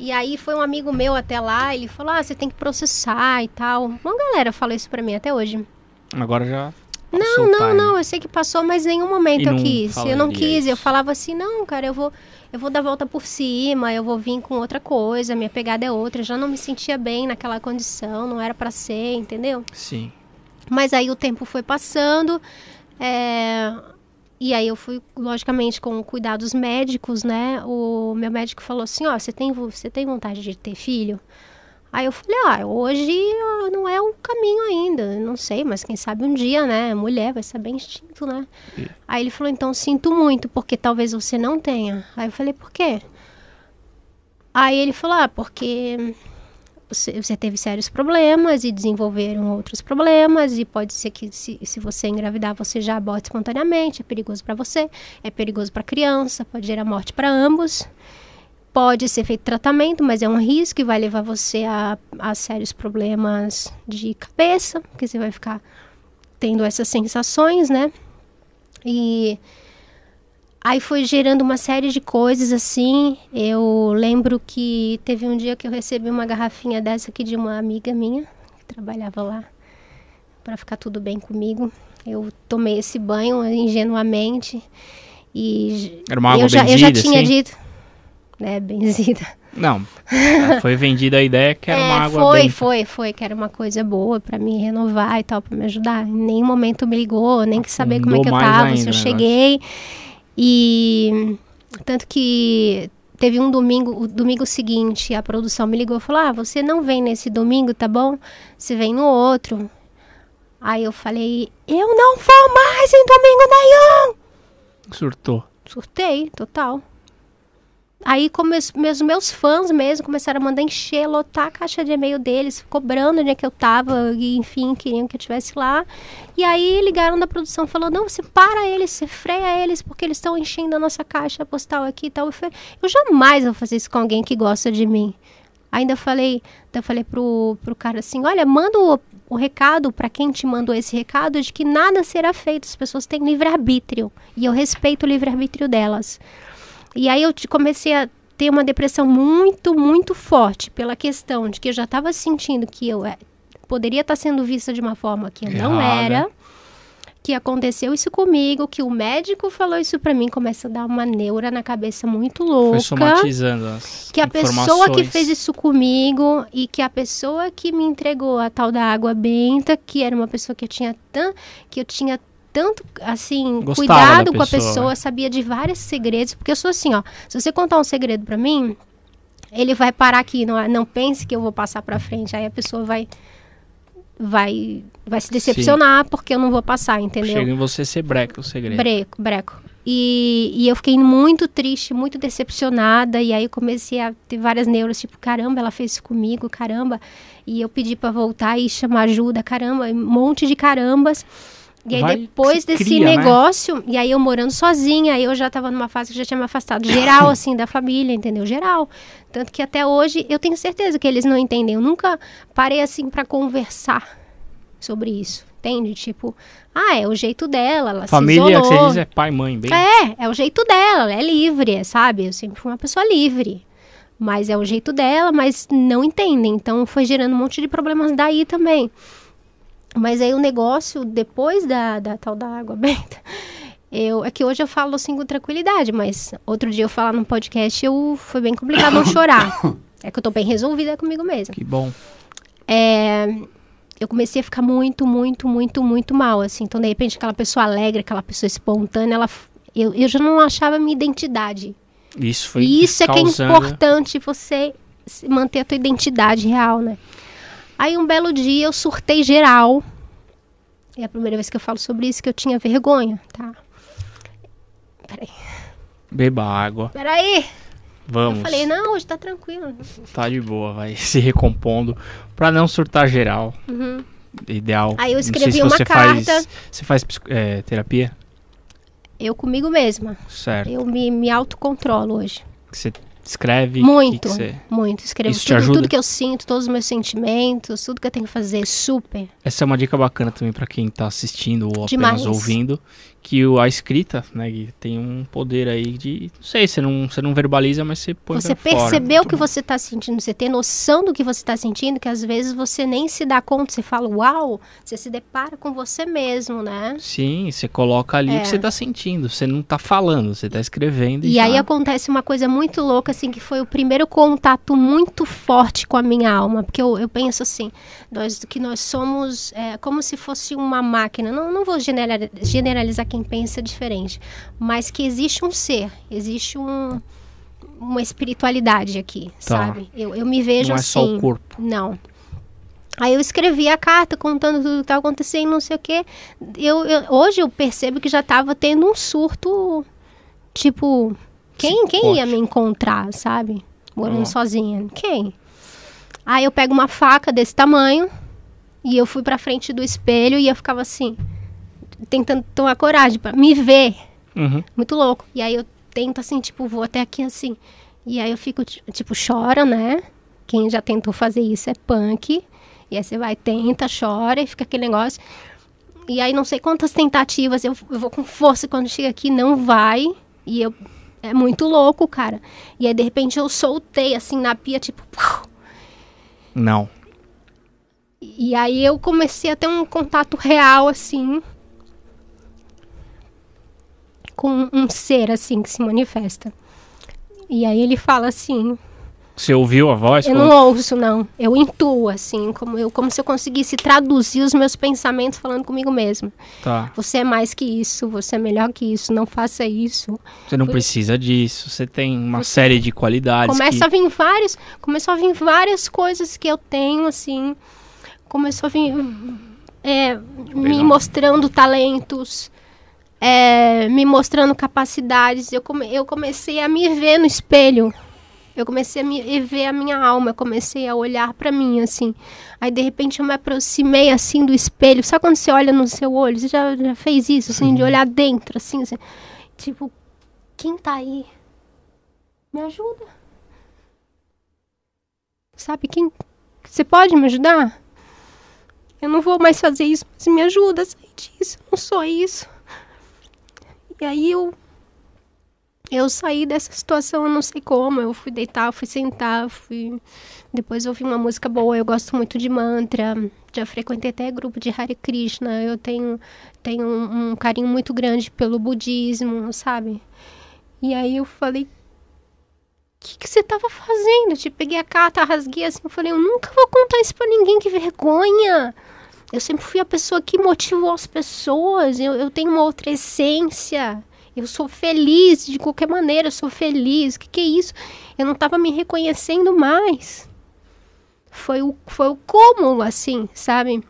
E aí foi um amigo meu até lá, ele falou: "Ah, você tem que processar e tal". Uma galera falou isso pra mim até hoje. Agora já. Não, não, não, eu sei que passou, mas em nenhum momento eu quis. Eu não quis, eu isso. falava assim: "Não, cara, eu vou eu vou dar volta por cima, eu vou vir com outra coisa, minha pegada é outra". Eu já não me sentia bem naquela condição, não era pra ser, entendeu? Sim. Mas aí o tempo foi passando, é, e aí eu fui, logicamente, com cuidados médicos, né? O meu médico falou assim, ó, você tem, vo- você tem vontade de ter filho? Aí eu falei, ah, hoje ah, não é o caminho ainda, não sei, mas quem sabe um dia, né? Mulher vai saber instinto, né? Aí ele falou, então sinto muito, porque talvez você não tenha. Aí eu falei, por quê? Aí ele falou, ah, porque você, teve sérios problemas e desenvolveram outros problemas, e pode ser que se, se você engravidar, você já aborte espontaneamente, é perigoso para você, é perigoso para a criança, pode gerar morte para ambos. Pode ser feito tratamento, mas é um risco e vai levar você a, a sérios problemas de cabeça, porque você vai ficar tendo essas sensações, né? E aí foi gerando uma série de coisas assim. Eu lembro que teve um dia que eu recebi uma garrafinha dessa aqui de uma amiga minha que trabalhava lá para ficar tudo bem comigo. Eu tomei esse banho ingenuamente e Era uma água eu já, eu já benzida, tinha assim? dito, né, benzida. Não, foi vendida a ideia que era É, uma água foi, bem... foi, foi, que era uma coisa boa pra me renovar e tal, pra me ajudar. Em nenhum momento me ligou, nem que saber como é que eu tava, se eu o negócio. E tanto que teve um domingo, o domingo seguinte, a produção me ligou e falou: "Ah, você não vem nesse domingo, tá bom? Você vem no outro". Aí eu falei: "Eu não vou mais em domingo nenhum". Surtou. Surtei, total. Aí come, meus, meus fãs mesmo começaram a mandar encher, lotar a caixa de e-mail deles, cobrando onde é que eu tava, e enfim, queriam que eu estivesse lá. E aí ligaram da produção falando, não, você para eles, você freia eles, porque eles estão enchendo a nossa caixa postal aqui e tal. Eu, falei, eu jamais vou fazer isso com alguém que gosta de mim. Ainda falei, ainda falei pro, pro cara assim, olha, manda o, o recado para quem te mandou esse recado de que nada será feito, as pessoas têm livre-arbítrio. E eu respeito o livre-arbítrio delas. E aí eu comecei a ter uma depressão muito, muito forte pela questão de que eu já estava sentindo que eu é, poderia estar sendo vista de uma forma que eu não era. Que aconteceu isso comigo, que o médico falou isso pra mim, começa a dar uma neura na cabeça muito Foi louca somatizando as que a pessoa que fez isso comigo e que a pessoa que me entregou a tal da água benta, que era uma pessoa que eu tinha tan, que eu tinha tanto assim Gostava cuidado da com a pessoa. pessoa, sabia de vários segredos, porque eu sou assim, ó, se você contar um segredo pra mim, ele vai parar aqui, não, não pense que eu vou passar pra frente, aí a pessoa vai vai vai se decepcionar porque eu não vou passar, entendeu? Chega em você ser breca o segredo. Breco, breco. E, e eu fiquei muito triste, muito decepcionada. E aí eu comecei a ter várias neuras, tipo, caramba, ela fez isso comigo, caramba. E eu pedi pra voltar e chamar ajuda, caramba, um monte de carambas. E aí Vai depois que desse cria, né? negócio, e aí eu morando sozinha, aí eu já tava numa fase que já tinha me afastado geral, assim, da família, entendeu? Geral. Tanto que até hoje eu tenho certeza que eles não entendem. Eu nunca parei assim pra conversar sobre isso. Entende? Tipo, ah, é o jeito dela, ela Família, se que isolou. você diz, é pai, mãe, bem. É, é o jeito dela, ela é livre, sabe? Eu sempre fui uma pessoa livre. Mas é o jeito dela, mas não entendem. Então foi gerando um monte de problemas daí também. Mas aí o negócio, depois da, da tal da água benta, eu, é que hoje eu falo assim com tranquilidade, mas outro dia eu falar num podcast, eu, foi bem complicado não chorar. É que eu tô bem resolvida comigo mesma. Que bom. É, eu comecei a ficar muito, muito, muito, muito mal, assim. Então, de repente, aquela pessoa alegre, aquela pessoa espontânea, ela, eu, eu já não achava a minha identidade. Isso foi E isso é que é causando- importante, você manter a tua identidade real, né? Aí, um belo dia, eu surtei geral. É a primeira vez que eu falo sobre isso, que eu tinha vergonha, tá? Peraí, Beba água. peraí. Vamos. Eu falei, não, hoje tá tranquilo. Tá de boa, vai se recompondo. Pra não surtar geral. Uhum. Ideal. Aí eu escrevi se uma você carta. Faz, você faz é, terapia? Eu comigo mesma. Certo. Eu me, me autocontrolo hoje. Você escreve? Muito, que que você- muito. Escrevo Isso tudo, tudo que eu sinto, todos os meus sentimentos, tudo que eu tenho que fazer, super. Essa é uma dica bacana também pra quem tá assistindo ou apenas Demais. ouvindo. Que o, a escrita, né, tem um poder aí de. Não sei, você não, você não verbaliza, mas você põe você percebeu o Muito que bom. você está sentindo, você tem noção do que você está sentindo, que às vezes você nem se dá conta, você fala, uau, você se depara com você mesmo, né? Sim, você coloca ali o É. que você tá sentindo. Você não tá falando, você tá escrevendo. E, E aí acontece uma coisa muito louca, assim, que foi o primeiro contato muito forte com a minha alma. Porque eu, eu penso assim, nós, que nós somos é, como se fosse uma máquina. Não, não vou generali- generalizar quem pensa diferente. Mas que existe um ser, existe um, uma espiritualidade aqui, Tá. sabe? Eu, eu me vejo Não é assim. só o corpo. Não. Aí eu escrevi a carta contando tudo que estava acontecendo, não sei o quê. Eu, eu- hoje eu percebo que já estava tendo um surto, tipo, quem, quem ia me encontrar, sabe? Morando Ó. sozinha. Quem? Aí eu pego uma faca desse tamanho e eu fui pra frente do espelho e eu ficava assim, tentando tomar coragem pra me ver. Uhum. Muito louco. E aí eu tento assim, tipo, vou até aqui assim. E aí eu fico, ti- tipo, chora, né? Quem já tentou fazer isso é punk. E aí você vai, tenta, chora e fica aquele negócio. E aí não sei quantas tentativas, eu, eu vou com força quando chega aqui, não vai. E eu. É muito louco, cara. E aí, de repente, eu soltei assim na pia, tipo. Não. E aí eu comecei a ter um contato real, assim, com um ser, assim, que se manifesta. E aí ele fala assim, Você ouviu a voz? eu Como- não ouço, não. Eu intuo, assim, como, eu, como se eu conseguisse traduzir os meus pensamentos falando comigo mesmo. Tá. Você é mais que isso, você é melhor que isso, não faça isso. Você não precisa disso. Você tem uma série de qualidades. Começa que... a vir vários, começou a vir várias coisas que eu tenho assim, começou a vir é, me mostrando talentos, é, me mostrando capacidades. Eu, come, eu comecei a me ver no espelho. Eu comecei a me ver a minha alma, eu comecei a olhar pra mim assim. Aí de repente eu me aproximei assim do espelho. Sabe quando você olha no seu olho? Você já, já fez isso assim, de olhar dentro assim, assim, tipo, quem tá aí? Me ajuda. Sabe quem? Você pode me ajudar? Eu não vou mais fazer isso, mas me ajuda a sair disso. Não só isso. E aí eu. Eu saí dessa situação, eu não sei como. Eu fui deitar, fui sentar, fui. Depois ouvi uma música boa. Eu gosto muito de mantra. Já frequentei até grupo de Hare Krishna. Eu tenho, tenho um, um carinho muito grande pelo budismo, sabe? E aí eu falei, o que, que você tava fazendo? Eu te peguei a carta, rasguei assim, eu falei, eu nunca vou contar isso pra ninguém, que vergonha. Eu sempre fui a pessoa que motivou as pessoas, eu, eu tenho uma outra essência. Eu sou feliz, de qualquer maneira, eu sou feliz. O que, que é isso? Eu não tava me reconhecendo mais. Foi o, foi o cúmulo, assim, sabe?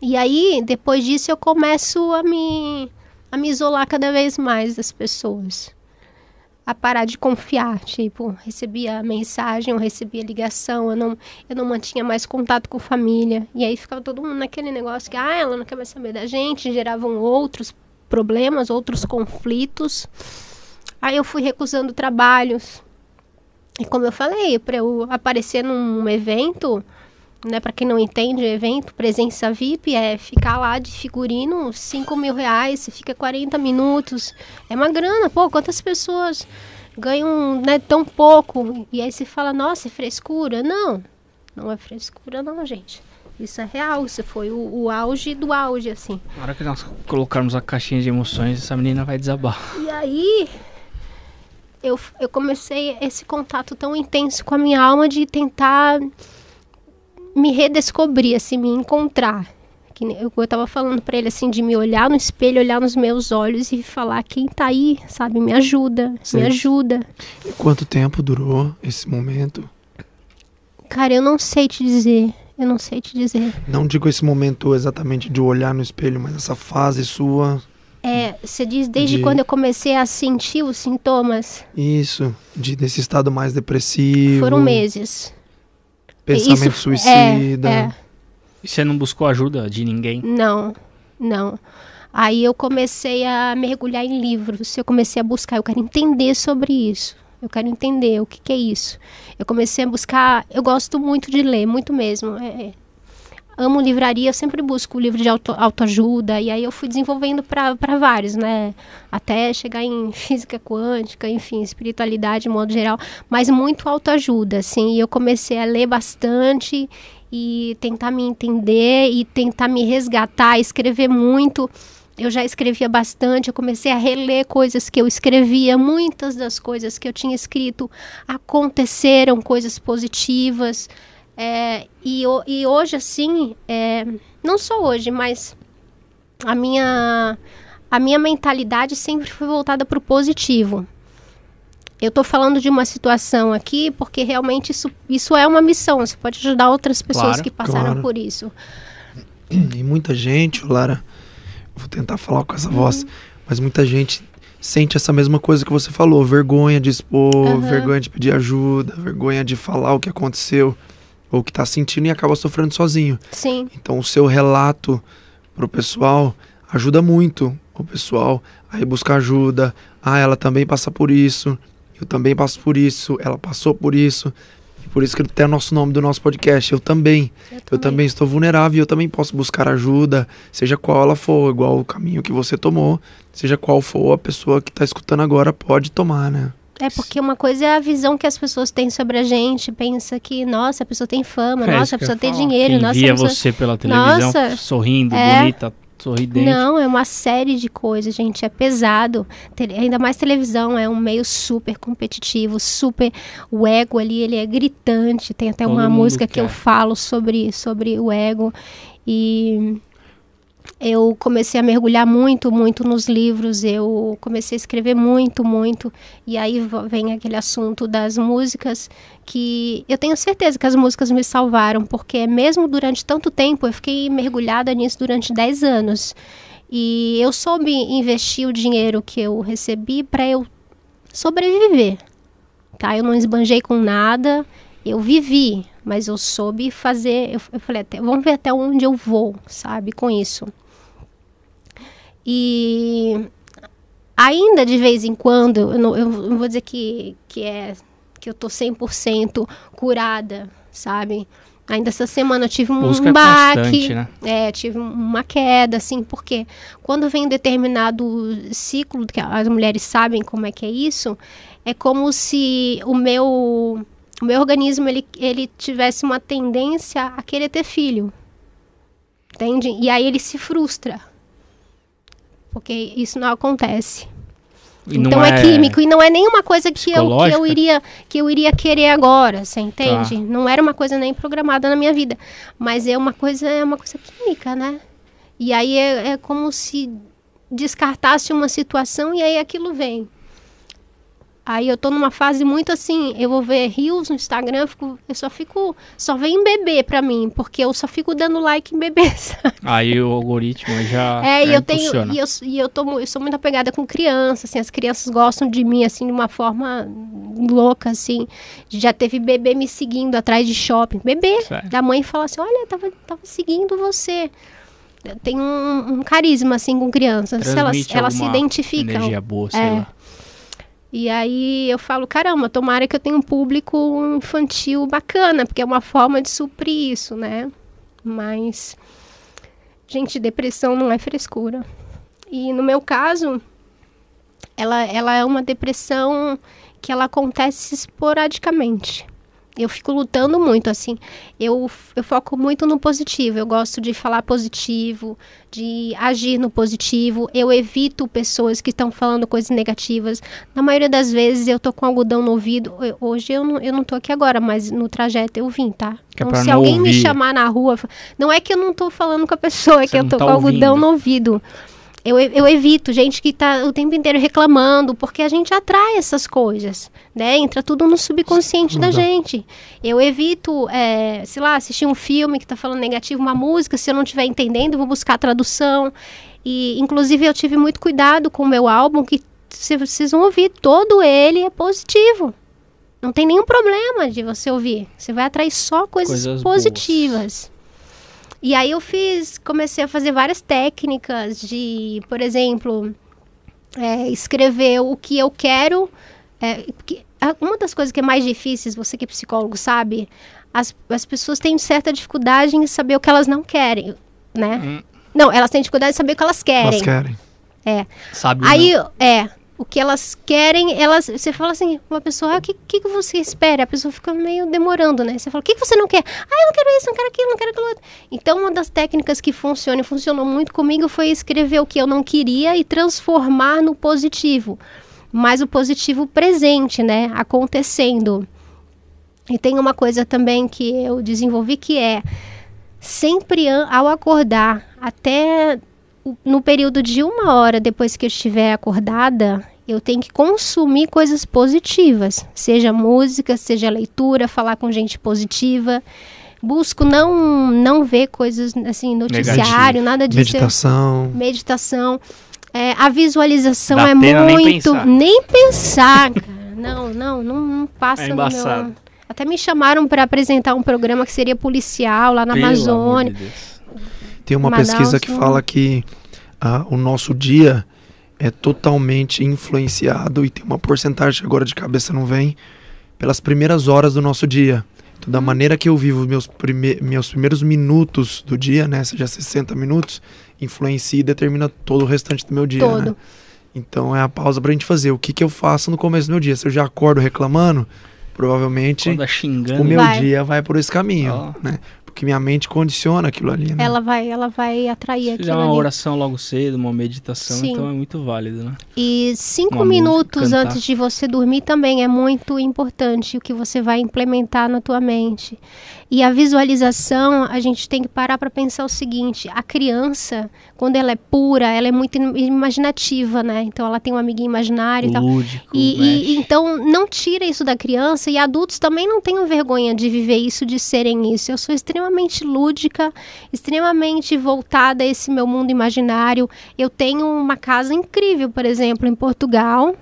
E aí, depois disso, eu começo a me, a me isolar cada vez mais das pessoas a parar de confiar. Tipo, recebia mensagem, eu recebia ligação, eu não, eu não mantinha mais contato com família. E aí ficava todo mundo naquele negócio que, ah, ela não quer mais saber da gente, geravam outros problemas, outros conflitos. Aí eu fui recusando trabalhos. E como eu falei, para eu aparecer num evento, né, para quem não entende, evento, presença VIP é ficar lá de figurino, 5 mil reais, você fica 40 minutos. É uma grana, pô, quantas pessoas ganham né, tão pouco? E aí você fala, nossa, é frescura. Não, não é frescura não, gente. Isso é real, isso foi o, o auge do auge, assim. Na hora que nós colocarmos a caixinha de emoções, essa menina vai desabar. E aí eu, eu comecei esse contato tão intenso com a minha alma de tentar me redescobrir, assim, me encontrar. Que eu, eu tava falando pra ele, assim, de me olhar no espelho, olhar nos meus olhos e falar, quem tá aí, sabe? Me ajuda, Sim. me ajuda. E quanto tempo durou esse momento? Cara, eu não sei te dizer, eu não sei te dizer. Não digo esse momento exatamente de olhar no espelho, mas essa fase sua. É, você diz desde De- quando eu comecei a sentir os sintomas? Isso, de, desse estado mais depressivo. Foram meses. Pensamento Isso- suicida. É, é. E você não buscou ajuda de ninguém? Não, não. Aí eu comecei a mergulhar em livros. Eu comecei a buscar. Eu quero entender sobre isso. Eu quero entender o que, que é isso. Eu comecei a buscar. Eu gosto muito de ler, muito mesmo. É, é. Amo livraria. Eu sempre busco livro de auto, autoajuda. E aí eu fui desenvolvendo para vários, né? Até chegar em física quântica, enfim, espiritualidade de modo geral. Mas muito autoajuda, assim. E eu comecei a ler bastante e tentar me entender e tentar me resgatar, escrever muito. Eu já escrevia bastante, eu comecei a reler coisas que eu escrevia, muitas das coisas que eu tinha escrito aconteceram, coisas positivas. É, e, e hoje, assim, é, não só hoje, mas a minha, a minha mentalidade sempre foi voltada para o positivo. eu tô falando de uma situação aqui porque realmente isso, isso é uma missão. Você pode ajudar outras pessoas Claro. que passaram Claro. por isso. E muita gente, Lara, vou tentar falar com essa voz, mas muita gente sente essa mesma coisa que você falou, vergonha de expor, Aham. vergonha de pedir ajuda, vergonha de falar o que aconteceu ou que tá sentindo e acaba sofrendo sozinho. Sim, Então o seu relato pro pessoal ajuda muito o pessoal a ir buscar ajuda. Ah, ela também passa por isso. Eu também passo por isso. Ela passou por isso. E por isso que tem o nosso nome do nosso podcast. Eu também. Eu também estou vulnerável e eu também posso buscar ajuda, seja qual ela for, igual o caminho que você tomou, seja qual for a pessoa que está escutando agora pode tomar, né? É porque uma coisa é a visão que as pessoas têm sobre a gente. Pensa que, nossa, a pessoa tem fama, É, nossa, a pessoa tem dinheiro, Quem nossa, via pessoa... você pela televisão, Nossa, sorrindo, é. bonita, sorridente. Não, é uma série de coisas, gente. É pesado. Te- ainda mais televisão, é um meio super competitivo, super. O ego ali, ele é gritante. Tem até Todo uma música que eu quer. falo sobre, sobre o ego. E eu comecei a mergulhar muito, muito nos livros. Eu comecei a escrever muito, muito. E aí vem aquele assunto das músicas que eu tenho certeza que as músicas me salvaram, porque mesmo durante tanto tempo, eu fiquei mergulhada nisso durante 10 anos. E eu soube investir o dinheiro que eu recebi para eu sobreviver. Tá? Eu não esbanjei com nada, eu vivi, mas eu soube fazer. Eu, eu falei, até, vamos ver até onde eu vou, sabe, com isso. E ainda de vez em quando, eu não, eu não vou dizer que, que é que eu tô 100% curada, sabe? Ainda essa semana eu tive um Busca baque, constante, né? é, tive um- uma queda, assim, porque quando vem determinado ciclo, que as mulheres sabem como é que é isso, é como se o meu, o meu organismo, ele, ele tivesse uma tendência a querer ter filho, entende? E aí ele se frustra, porque isso não acontece. E não então é... químico e não é nenhuma coisa que eu, que eu iria que eu iria querer agora, você entende? Tá. Não era uma coisa nem programada na minha vida, mas é uma coisa é uma coisa química, né? E aí é, é como se descartasse uma situação e aí aquilo vem. Aí eu tô numa fase muito assim, eu vou ver rios no Instagram, eu, fico- eu só fico, só vem bebê pra mim, porque eu só fico dando like em bebê, sabe? Aí o algoritmo já, É, e eu tenho. E eu, e eu, tô, eu sou muito apegada com crianças, assim, as crianças gostam de mim, assim, de uma forma louca, assim. Já teve bebê me seguindo atrás de shopping. Bebê. Sério? Da mãe fala assim: olha, tava, tava seguindo você. Tem um, um carisma, assim, com crianças. Elas, Transmite elas se alguma identificam. Energia boa, sei É. lá. E aí eu falo, caramba, tomara que eu tenha um público infantil bacana, porque é uma forma de suprir isso, né? Mas, gente, depressão não é frescura. E no meu caso, ela, ela é uma depressão que ela acontece esporadicamente. Eu fico lutando muito, assim. Eu, eu foco muito no positivo. Eu gosto de falar positivo, de agir no positivo. Eu evito pessoas que estão falando coisas negativas. Na maioria das vezes eu tô com algodão no ouvido. Eu- Hoje eu não, eu não tô aqui agora, mas no trajeto eu vim, tá? Que é então, pra se alguém me ouvir. chamar na rua, não é que eu não tô falando com a pessoa, é Você que eu tô tá com algodão ouvindo. no ouvido. Eu, eu evito gente que tá o tempo inteiro reclamando, porque a gente atrai essas coisas, né? Entra tudo no subconsciente da gente. Eu evito, é, sei lá, assistir um filme que tá falando negativo, uma música, se eu não estiver entendendo, eu vou buscar a tradução. E, inclusive, eu tive muito cuidado com o meu álbum, que se vocês vão ouvir, todo ele é positivo. Não tem nenhum problema de você ouvir. Você vai atrair só coisas, Coisas boas. E aí eu fiz, comecei a fazer várias técnicas de, por exemplo, é, escrever o que eu quero. é, porque uma das coisas que é mais difíceis, você que é psicólogo sabe, as, as pessoas têm certa dificuldade em saber o que elas não querem, né? Hum. Não, elas têm dificuldade de saber o que elas querem. Elas querem. Sabe Aí, não. é, o que elas querem, elas. Você fala assim, uma pessoa, ah, o que, que, que você espera? A pessoa fica meio demorando, né? Você fala, o que, que você não quer? Ah, eu não quero isso, não quero aquilo, não quero aquilo outro. Então, uma das técnicas que funciona e funcionou muito comigo foi escrever o que eu não queria e transformar no positivo. Mas o positivo presente, né? Acontecendo. E tem uma coisa também que eu desenvolvi que é sempre ao acordar, até no período de uma hora depois que eu estiver acordada, Eu tenho que consumir coisas positivas, seja música, seja leitura, falar com gente positiva. Busco não não ver coisas assim, noticiário, nada disso. Meditação. Meditação. É, a visualização Dá é pena nem muito. pensar. Nem pensar, cara. Não, não, não, não passa É no meu. Até me chamaram para apresentar um programa que seria policial lá na Pelo Amazônia. Tem uma Manaus, pesquisa que não. fala que ah, o nosso dia é totalmente influenciado e tem uma porcentagem que agora de cabeça não vem pelas primeiras horas do nosso dia. Então, da maneira que eu vivo meus, prime meus primeiros minutos do dia, né, seja 60 minutos, influencia e determina todo o restante do meu dia. Todo. né? Então é a pausa pra gente fazer. O que, que eu faço no começo do meu dia? Se eu já acordo reclamando, provavelmente xingando. o meu Vai. dia vai por esse caminho, Ó. né? Porque minha mente condiciona aquilo ali, né? Ela vai, ela vai atrair Se aquilo fizer uma ali. oração logo cedo, uma meditação, Sim. então é muito válido, né? E cinco Uma música, minutos cantar. antes de você dormir também é muito importante o que você vai implementar na tua mente. E a visualização, a gente tem que parar para pensar o seguinte: a criança, quando ela é pura, ela é muito im- imaginativa, né? Então ela tem um amiguinho imaginário e tal. Lúdico, E, e- então não tira isso da criança e adultos também não tenham vergonha de viver isso, de serem isso. Eu sou extremamente lúdica, extremamente voltada a esse meu mundo imaginário. Eu tenho uma casa incrível, por exemplo, em Portugal.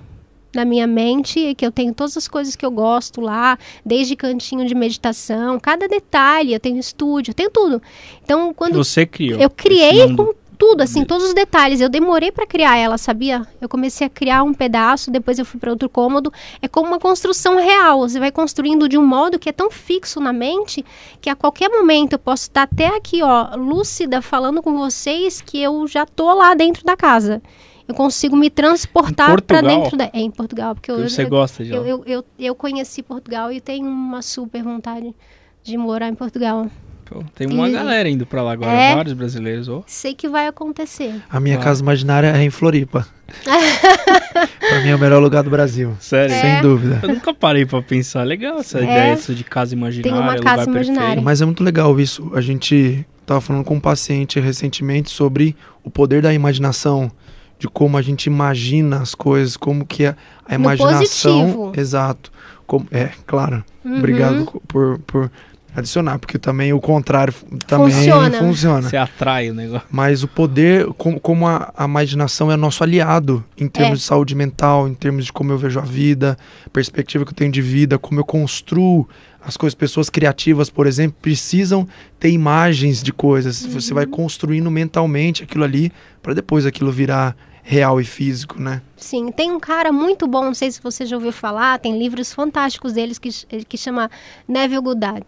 Na minha mente, que eu tenho todas as coisas que eu gosto lá, desde cantinho de meditação, cada detalhe, eu tenho estúdio, eu tenho tudo. Então, quando você criou. eu criei com tudo, assim, todos os detalhes. Eu demorei pra criar ela, sabia? Eu comecei a criar um pedaço, depois eu fui para outro cômodo. É como uma construção real. Você vai construindo de um modo que é tão fixo na mente que a qualquer momento eu posso estar até aqui, ó, lúcida, falando com vocês que eu já tô lá dentro da casa. Eu consigo me transportar para dentro da. É em Portugal, porque eu, você eu, gosta de eu, eu, eu, eu conheci Portugal e tenho uma super vontade de morar em Portugal. Pô, tem uma E- galera indo pra lá agora, É. vários brasileiros. ó. Sei que vai acontecer. A minha casa imaginária é em Floripa. pra mim é o melhor lugar do Brasil. Sério. É. Sem dúvida. Eu nunca parei pra pensar. Legal essa É. ideia isso de casa imaginária. uma lugar casa perfeito. imaginária. Mas é muito legal isso. A gente tava falando com um paciente recentemente sobre o poder da imaginação, de como a gente imagina as coisas, como que a, a No imaginação. positivo. Exato. Como, é, claro. Uhum. Obrigado por, por adicionar, porque também o contrário também Funciona. funciona. Você atrai o negócio. Mas o poder, como, como a, a imaginação é nosso aliado em termos É. de saúde mental, em termos de como eu vejo a vida, perspectiva que eu tenho de vida, como eu construo as coisas. Pessoas criativas, por exemplo, precisam ter imagens de coisas. Você Uhum. vai construindo mentalmente aquilo ali para depois aquilo virar real e físico, né? Sim, tem um cara muito bom, não sei se você já ouviu falar, tem livros fantásticos deles que, que chama Neville Goddard.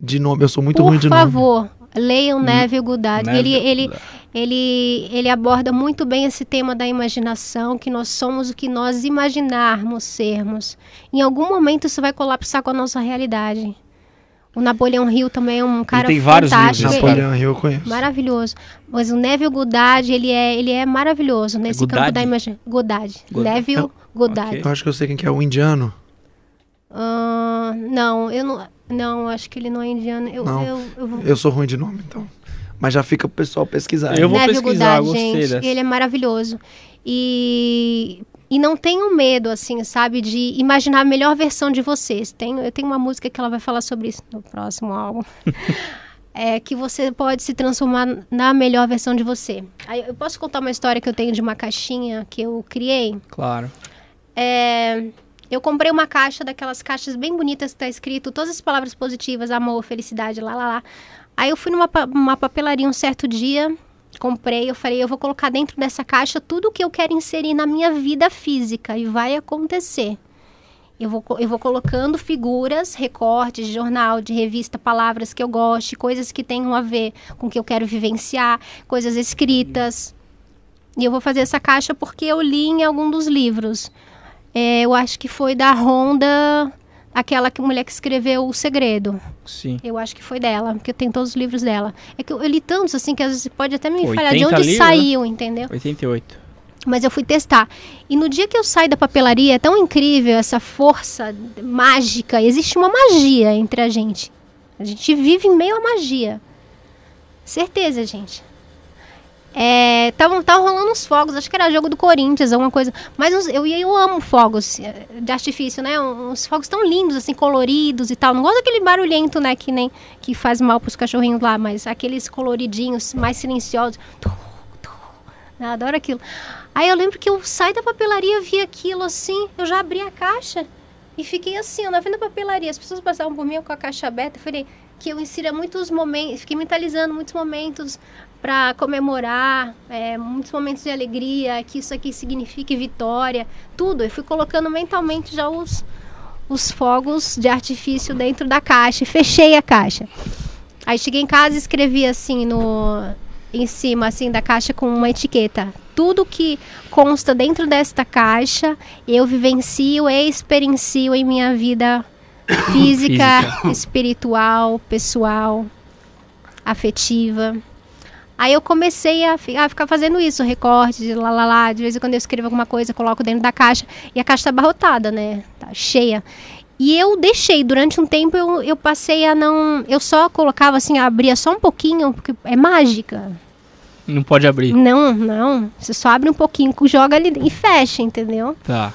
De nome, eu sou muito Por ruim de nome. favor, leiam Neville Goddard. Neville ele, ele, Goddard. ele, ele aborda muito bem esse tema da imaginação, que nós somos o que nós imaginarmos sermos. Em algum momento isso vai colapsar com a nossa realidade. O Napoleão Hill também é um cara tem vários fantástico. livros, Napoleão Hill eu conheço. Maravilhoso. Mas o Neville Goddard, ele é, ele é maravilhoso nesse campo Goddard? da imagem. Goddard. Goddard. Neville Goddard. ok. Eu acho que eu sei quem que é o indiano. Ah, não, eu não. Não, acho que ele não é indiano. Eu, Não. eu, eu vou. Eu sou ruim de nome, então. Mas já fica pro pessoal pesquisar. Eu vou Neville pesquisar, Goddard, gostei gente. dessa. Ele é maravilhoso. E, e não tenham medo, assim, sabe, de imaginar a melhor versão de vocês. Tem, eu tenho uma música que ela vai falar sobre isso no próximo álbum. É que você pode se transformar na melhor versão de você. Aí, eu posso contar uma história que eu tenho de uma caixinha que eu criei? Claro. É, eu comprei uma caixa daquelas caixas bem bonitas que tá escrito todas as palavras positivas, amor, felicidade, lá, lá, lá. Aí eu fui numa uma papelaria um certo dia, comprei, eu falei, eu vou colocar dentro dessa caixa tudo o que eu quero inserir na minha vida física e vai acontecer. Eu vou, eu vou colocando figuras, recortes de jornal, de revista, palavras que eu goste, coisas que tenham a ver com o que eu quero vivenciar, coisas escritas. E eu vou fazer essa caixa porque eu li em algum dos livros. É, eu acho que foi da Honda, aquela que mulher que escreveu O Segredo. Sim. Eu acho que foi dela, porque eu tenho todos os livros dela. É que eu, eu li tantos assim que às vezes pode até me 80 falhar de onde livros, saiu, entendeu? 88. Mas eu fui testar. E no dia que eu saí da papelaria, é tão incrível essa força mágica. Existe uma magia entre a gente. A gente vive em meio à magia. Certeza, gente. É, tava, tava rolando uns fogos, acho que era jogo do Corinthians, alguma coisa. Mas eu, eu amo fogos eh, de artifício, né? Uns fogos tão lindos, assim, coloridos e tal. Não gosto daquele barulhento, né? Que nem que faz mal pros cachorrinhos lá, mas aqueles coloridinhos mais silenciosos. Eu adoro aquilo. Aí eu lembro que eu saí da papelaria, vi aquilo assim, eu já abri a caixa e fiquei assim, na frente da papelaria. As pessoas passavam por mim com a caixa aberta. Eu falei que eu insira muitos momentos, fiquei mentalizando muitos momentos para comemorar, é, muitos momentos de alegria, que isso aqui signifique vitória, tudo. Eu fui colocando mentalmente já os, os fogos de artifício dentro da caixa fechei a caixa. Aí cheguei em casa e escrevi assim no em cima assim da caixa com uma etiqueta. Tudo que consta dentro desta caixa, eu vivencio e experiencio em minha vida física, espiritual, pessoal, afetiva. Aí eu comecei a, a ficar fazendo isso, recorte, lá, lá, lá. De vez em quando eu escrevo alguma coisa, coloco dentro da caixa. E a caixa tá abarrotada, né? Tá cheia. E eu deixei, durante um tempo eu, eu passei a não. Eu só colocava assim, abria só um pouquinho, porque é mágica. Não pode abrir. Não, não. Você só abre um pouquinho, joga ali e fecha, entendeu? Tá.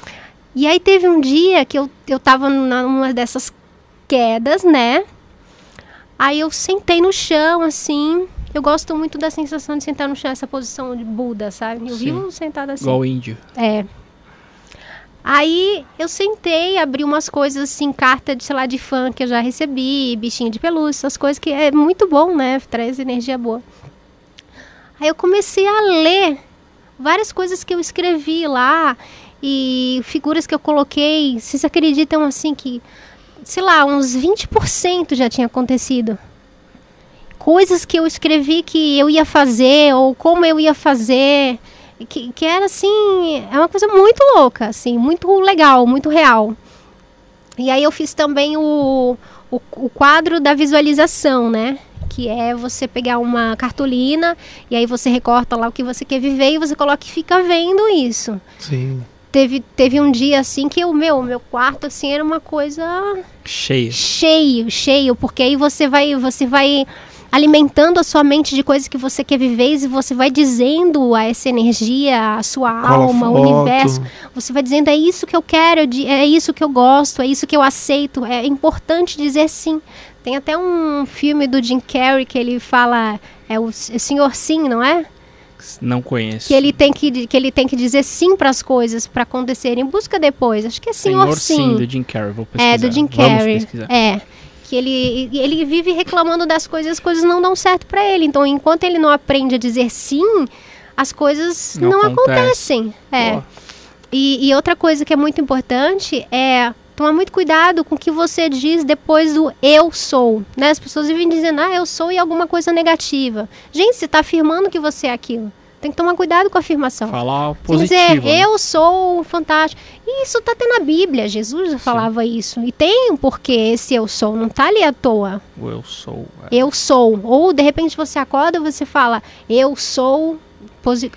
E aí teve um dia que eu, eu tava numa dessas quedas, né? Aí eu sentei no chão, assim. Eu gosto muito da sensação de sentar no chão, essa posição de Buda, sabe? Eu Sim. vivo sentada assim. Igual índio. É. Aí eu sentei, abri umas coisas assim, carta de, sei lá, de fã que eu já recebi, bichinho de pelúcia, essas coisas que é muito bom, né? Traz energia boa. Aí eu comecei a ler várias coisas que eu escrevi lá e figuras que eu coloquei. Vocês acreditam assim que, sei lá, uns 20% já tinha acontecido? Coisas que eu escrevi que eu ia fazer ou como eu ia fazer que, que era assim, é uma coisa muito louca, assim, muito legal, muito real. E aí eu fiz também o, o, o quadro da visualização, né? Que é você pegar uma cartolina e aí você recorta lá o que você quer viver e você coloca e fica vendo isso. Sim. Teve, teve um dia assim que o meu, meu quarto assim era uma coisa Cheio. cheio, cheio, porque aí você vai, você vai alimentando a sua mente de coisas que você quer viver e você vai dizendo a essa energia, a sua Cola alma, o foto. universo. Você vai dizendo é isso que eu quero, é é isso que eu gosto, é isso que eu aceito. É importante dizer sim. Tem até um filme do Jim Carrey que ele fala é o Senhor Sim, não é? Não conheço. Que ele tem que, que ele tem que dizer sim para as coisas para acontecerem. Busca depois. Acho que é Senhor, Sim, do Jim Carrey. Vou pesquisar. é, do Jim Vamos Carrey. pesquisar. É. Que ele, ele vive reclamando das coisas, as coisas não dão certo pra ele. Então, enquanto ele não aprende a dizer sim, as coisas Não não, acontece. acontecem. É. E, e outra coisa que é muito importante é tomar muito cuidado com o que você diz depois do eu sou. Né? As pessoas vivem dizendo, ah, eu sou e alguma coisa negativa. Gente, você está afirmando que você é aquilo. Tem que tomar cuidado com a afirmação. falar positivo. dizer, né? eu sou fantástico. E isso tá até na Bíblia. Jesus já falava isso. E tem um porquê esse eu sou. Não tá ali à toa. O eu sou. é. Eu sou. Ou de repente você acorda e você fala, eu sou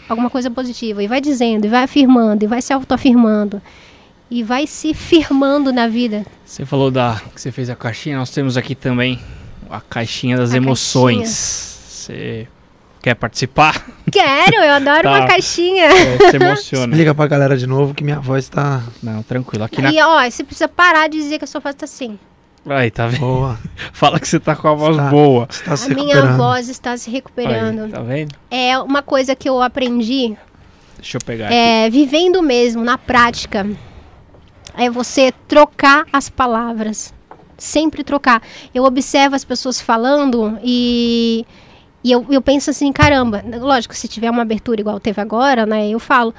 alguma coisa positiva. E vai dizendo, e vai afirmando, e vai se autoafirmando. E vai se firmando na vida. Você falou da que você fez a caixinha, nós temos aqui também a caixinha das A emoções. Você quer participar? Quero, eu adoro Tá. uma caixinha. É, se emociona. Explica pra galera de novo que minha voz tá Não, tranquilo. Aqui na. E ó, você precisa parar de dizer que a sua voz tá assim. Aí, tá vendo? boa. Fala que você tá com a voz Tá. boa. Você tá se A minha voz está se recuperando. Aí, tá vendo? É uma coisa que eu aprendi Deixa eu pegar aqui. é, vivendo mesmo, na prática, é você trocar as palavras. Sempre trocar. Eu observo as pessoas falando e, e eu, eu penso assim, caramba, lógico, se tiver uma abertura igual teve agora, né, eu falo.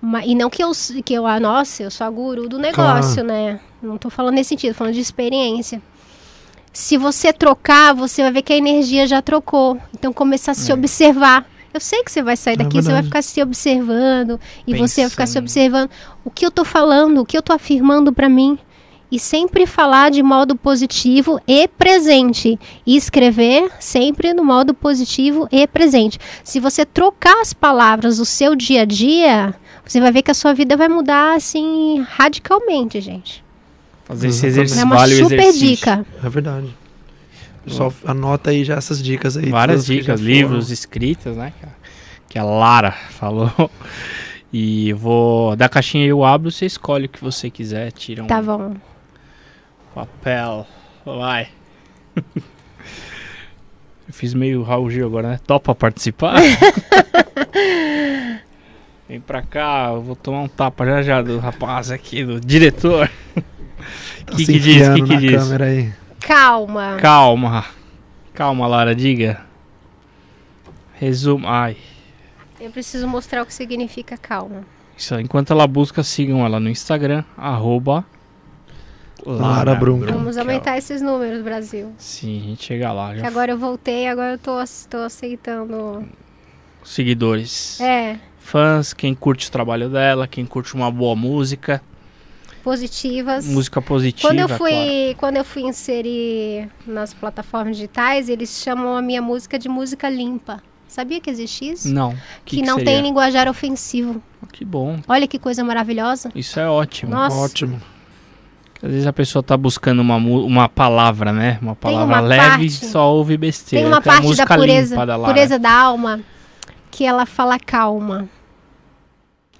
Ma- e não que eu, que eu, ah, nossa, eu sou a guru do negócio, né? Não tô falando nesse sentido, falando de experiência. Se você trocar, você vai ver que a energia já trocou. Então começar a se É. observar. Eu sei que você vai sair É daqui, você vai ficar se observando e você vai ficar se Pensando. observando o que eu tô falando, o que eu tô afirmando pra mim. E sempre falar de modo positivo e presente. E escrever sempre no modo positivo e presente. Se você trocar as palavras do seu dia a dia, você vai ver que a sua vida vai mudar assim radicalmente, gente. Fazer esse Exatamente. exercício. É uma vale super exercício. dica. É verdade. Pessoal, anota aí já essas dicas aí. Várias dicas, livros, escritas, né, cara? que a Lara falou. E vou da caixinha eu abro, você escolhe o que você quiser, tira um Tá bom. Papel. Vai. Eu fiz meio Raul Gil agora, né? Topa participar? Vem pra cá, eu vou tomar um tapa já já do rapaz aqui, do diretor. Tá Que se que diz, enfiando que que diz? câmera aí. Calma. Calma. Calma, Lara, diga. Resumo. Ai. Eu preciso mostrar o que significa calma. Isso, aí, enquanto ela busca, sigam ela no Instagram, arroba Lara Brum. Vamos aumentar esses números, Brasil. Sim, a gente chega lá. Que Já agora eu voltei, agora eu tô, tô aceitando. Seguidores. É, Fãs, quem curte o trabalho dela, quem curte uma boa música. positivas. Música positiva, Quando eu fui, claro. quando eu fui inserir nas plataformas digitais, eles chamam a minha música de música limpa. Sabia que existe isso? Não. que, que não seria? tem linguajar ofensivo. Que bom. Olha que coisa maravilhosa. Isso é ótimo. Nossa. Ótimo. Às vezes a pessoa tá buscando uma, uma palavra, né? Uma Tem palavra uma leve e só ouve besteira. Tem uma a parte da pureza, da pureza da alma que ela fala calma.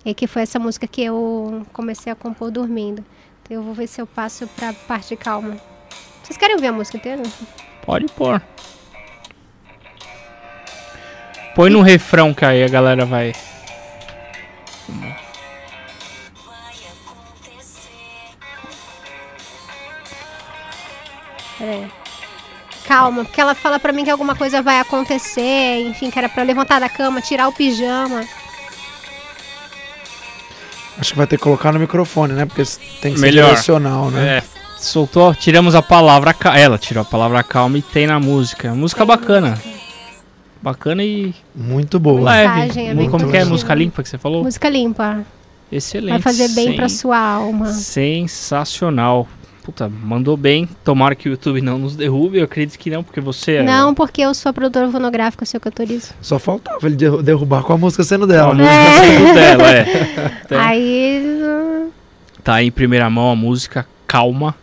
E que foi essa música que eu comecei a compor dormindo. Então eu vou ver se eu passo pra parte calma. Vocês querem ouvir a música inteira? Pode pôr. Põe no refrão que aí a galera vai. É. Calma, porque ela fala pra mim que alguma coisa vai acontecer, enfim, que era pra eu levantar da cama, tirar o pijama. Acho que vai ter que colocar no microfone, né? Porque tem que ser Melhor. direcional, né? É, soltou, tiramos a palavra ca- ela tirou a palavra calma e tem na música. Música bacana. Bacana e Muito boa. Mensagem, é leve. bem Como que é? positiva. Música limpa que você falou? Música limpa. Excelente. Vai fazer bem Sen- pra sua alma. Sensacional. Puta, mandou bem. Tomara que o YouTube não nos derrube. Eu acredito que não, porque você é. Não, porque eu sou produtora fonográfica, eu sei o que eu autorizo. Só faltava ele derru- derrubar com a música sendo A dela. né? música sendo dela, é. Então, Aí. Tá aí em primeira mão a música Calma.